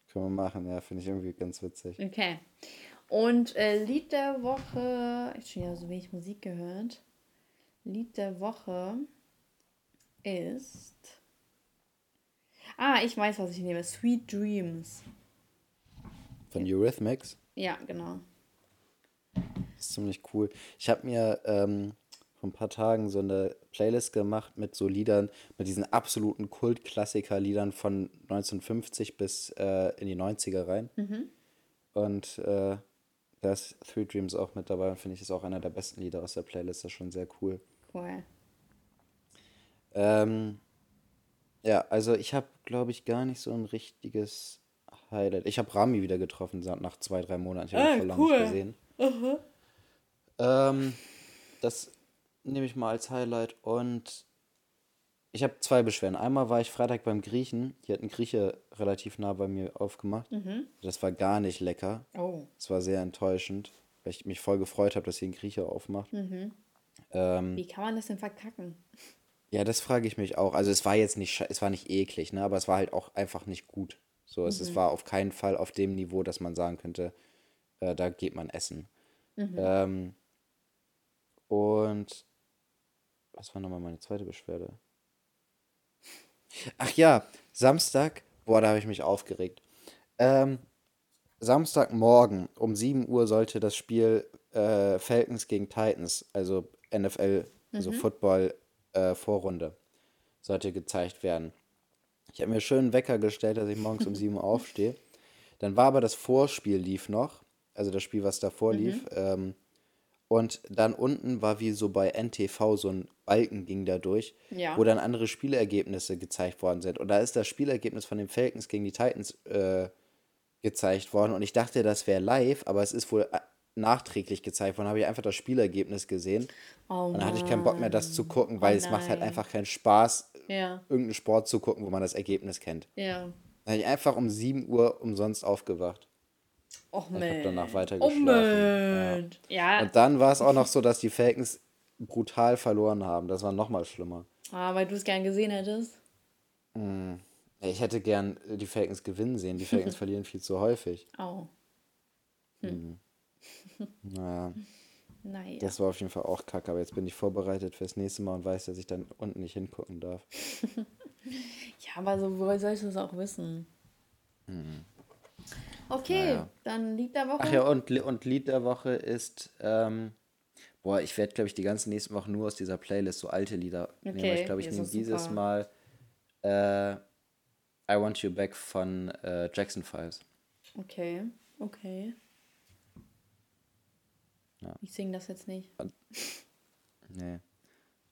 können wir machen, ja, finde ich irgendwie ganz witzig. Okay. Und äh, Lied der Woche. Ich habe schon ja so wenig Musik gehört. Lied der Woche ist. Ah, ich weiß, was ich nehme. Sweet Dreams. Von Eurythmics. Ja, genau. Das ist ziemlich cool. Ich habe mir ähm, vor ein paar Tagen so eine Playlist gemacht mit so Liedern, mit diesen absoluten Kultklassiker-Liedern von 1950 bis äh, in die 90er rein. Und äh, da ist Three Dreams auch mit dabei und finde ich, ist auch einer der besten Lieder aus der Playlist. Das ist schon sehr cool. Cool. Ähm, ja, also ich habe, glaube ich, gar nicht so ein richtiges Highlight. Ich habe Rami wieder getroffen nach zwei, drei Monaten. Ich habe ihn Ah, vor lange cool. nicht gesehen. Ähm, das nehme ich mal als Highlight und ich habe zwei Beschwerden. Einmal war ich Freitag beim Griechen. Hier hat ein Grieche relativ nah bei mir aufgemacht. Das war gar nicht lecker. Oh. Das war sehr enttäuschend, weil ich mich voll gefreut habe, dass hier ein Grieche aufmacht. Ähm, Wie kann man das denn verkacken? ja, das frage ich mich auch. Also es war jetzt nicht, es war nicht eklig, ne? Aber es war halt auch einfach nicht gut. So, es, es war auf keinen Fall auf dem Niveau, dass man sagen könnte, äh, da geht man essen. Ähm, und was war nochmal meine zweite Beschwerde? Ach ja, Samstag, boah, da habe ich mich aufgeregt. Ähm, Samstagmorgen um 7 Uhr sollte das Spiel äh, Falcons gegen Titans, also NFL, also Football äh, Vorrunde, sollte gezeigt werden. Ich habe mir schön einen Wecker gestellt, dass ich morgens um 7 Uhr aufstehe. Dann war aber das Vorspiel lief noch, also das Spiel, was davor lief. Ähm, und dann unten war wie so bei NTV so ein Balken ging da durch, Ja. wo dann andere Spielergebnisse gezeigt worden sind. Und da ist das Spielergebnis von den Falcons gegen die Titans äh, gezeigt worden. Und ich dachte, das wäre live, aber es ist wohl äh, nachträglich gezeigt worden. Habe ich einfach das Spielergebnis gesehen. Oh Und dann hatte ich keinen Bock mehr, das zu gucken, weil Oh es macht halt einfach keinen Spaß, Ja, irgendeinen Sport zu gucken, wo man das Ergebnis kennt. ja. Dann habe ich einfach um 7 Uhr umsonst aufgewacht. Och, Ich habe danach weiter Oh. Ja. Ja, Und dann war es auch noch so, dass die Falcons brutal verloren haben. Das war noch mal schlimmer. ah, weil du es gern gesehen hättest. Ich hätte gern die Falcons gewinnen sehen. Die Falcons verlieren viel zu häufig. Oh, Naja, naja. das war auf jeden Fall auch kacke. Aber jetzt bin ich vorbereitet fürs nächste Mal und weiß, dass ich dann unten nicht hingucken darf. Ja, aber so woher soll ich das auch wissen? Okay, Naja. dann Lied der Woche. Ach ja, und, und Lied der Woche ist, ähm, boah, ich werde, glaube ich, die ganzen nächsten Wochen nur aus dieser Playlist so alte Lieder nehmen. Okay, Ich glaube, ich nehme dieses super. Mal äh, I Want You Back von äh, Jackson Files. Okay, okay. Ja. Ich singe das jetzt nicht. Nee.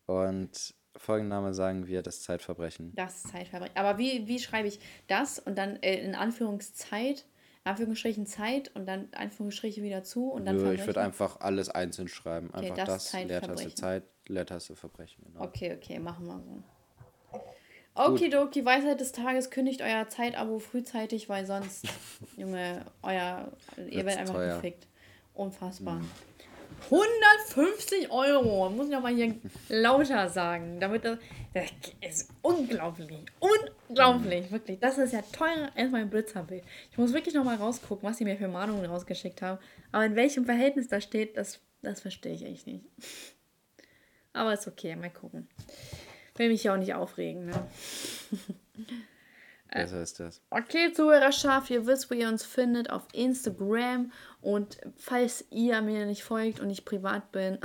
Und Folgenname sagen wir das Zeitverbrechen. Das Zeitverbrechen. Aber wie, wie schreibe ich das und dann äh, in Anführungszeit, Anführungsstrichen Zeit und dann Anführungsstriche wieder zu und dann Nö, ich würde einfach alles einzeln schreiben. Einfach das das, Leertaste. Zeit, Leertaste Verbrechen. Genau. Okay, okay, machen wir so. Okidoki, Weisheit des Tages, kündigt euer Zeitabo frühzeitig, weil sonst, Junge, euer, ihr werdet einfach teuer. Mhm. gefickt. Unfassbar. 150 Euro, muss ich noch mal hier lauter sagen, damit das, das ist unglaublich, unglaublich, wirklich. Das ist ja teurer als mein Blitzerbild. Ich muss wirklich noch mal rausgucken, was sie mir für Mahnungen rausgeschickt haben. Aber in welchem Verhältnis das steht, das, das verstehe ich echt nicht. Aber ist okay, mal gucken. Will mich ja auch nicht aufregen, ne? Äh. Besser ist das. Okay, Zuhörerschaft, ihr wisst, wo ihr uns findet, auf Instagram. Und falls ihr mir nicht folgt und ich privat bin,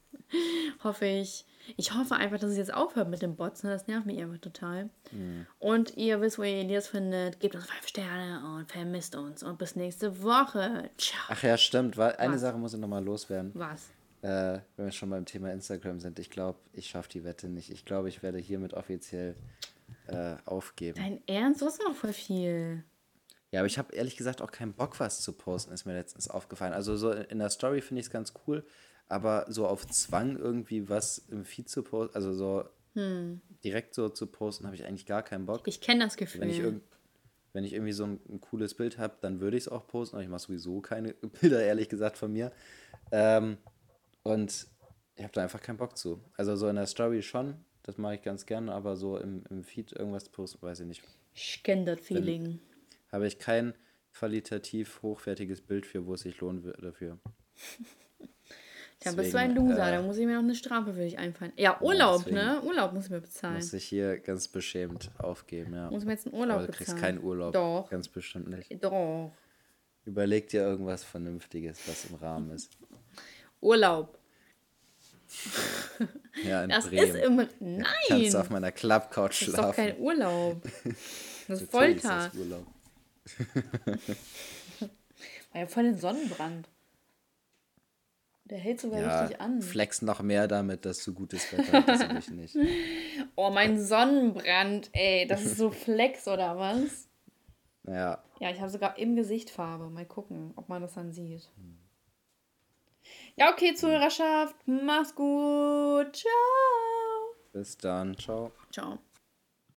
hoffe ich, ich hoffe einfach, dass es jetzt aufhört mit dem Bots. Ne? Das nervt mich einfach total. Und ihr wisst, wo ihr Elias findet. Gebt uns 5 Sterne und vermisst uns. Und bis nächste Woche. Ciao. Ach ja, stimmt. Eine Was? Sache muss ich nochmal loswerden. Was? Äh, wenn wir schon beim Thema Instagram sind. Ich glaube, ich schaffe die Wette nicht. Ich glaube, ich werde hiermit offiziell äh, aufgeben. Dein Ernst? Du hast noch voll viel. Ja, aber ich habe ehrlich gesagt auch keinen Bock, was zu posten, ist mir letztens aufgefallen. Also so in der Story finde ich es ganz cool, aber so auf Zwang irgendwie was im Feed zu posten, also so direkt so zu posten, habe ich eigentlich gar keinen Bock. Ich kenne das Gefühl. Wenn ich, wenn ich irgendwie so ein, ein cooles Bild habe, dann würde ich es auch posten, aber ich mache sowieso keine Bilder, ehrlich gesagt, von mir. Ähm, und ich habe da einfach keinen Bock zu. Also so in der Story schon, das mache ich ganz gerne, aber so im, im Feed irgendwas posten, weiß ich nicht. ich kenne das Feeling. habe ich kein, qualitativ hochwertiges Bild für, wo es sich lohnen würde dafür. Dann bist du ein Loser, da muss ich mir noch eine Strafe für dich einfallen. Ja, Urlaub, deswegen ne? Urlaub muss ich mir bezahlen. Muss ich hier ganz beschämt aufgeben, ja. Muss mir jetzt einen Urlaub Aber du kriegst bezahlen. keinen Urlaub. Doch. Ganz bestimmt nicht. Doch. Überleg dir irgendwas Vernünftiges, was im Rahmen ist. Urlaub. Ja, in Das Bremen. ist im. Nein! Kannst du auf meiner Klappcouch das ist schlafen. doch kein Urlaub. Das ist Natürlich ist Folter. das Urlaub. War ja voll den Sonnenbrand. Der hält sogar Ja, richtig an. flex noch mehr damit, dass du gutes Wetter hast. Ich nicht. Oh, mein Sonnenbrand, ey. Das ist so Flex oder was? Naja, Ja, ich habe sogar im Gesicht Farbe. Mal gucken, ob man das dann sieht. Ja, okay, Zuhörerschaft. Mach's gut. Ciao. bis dann. Ciao. Ciao.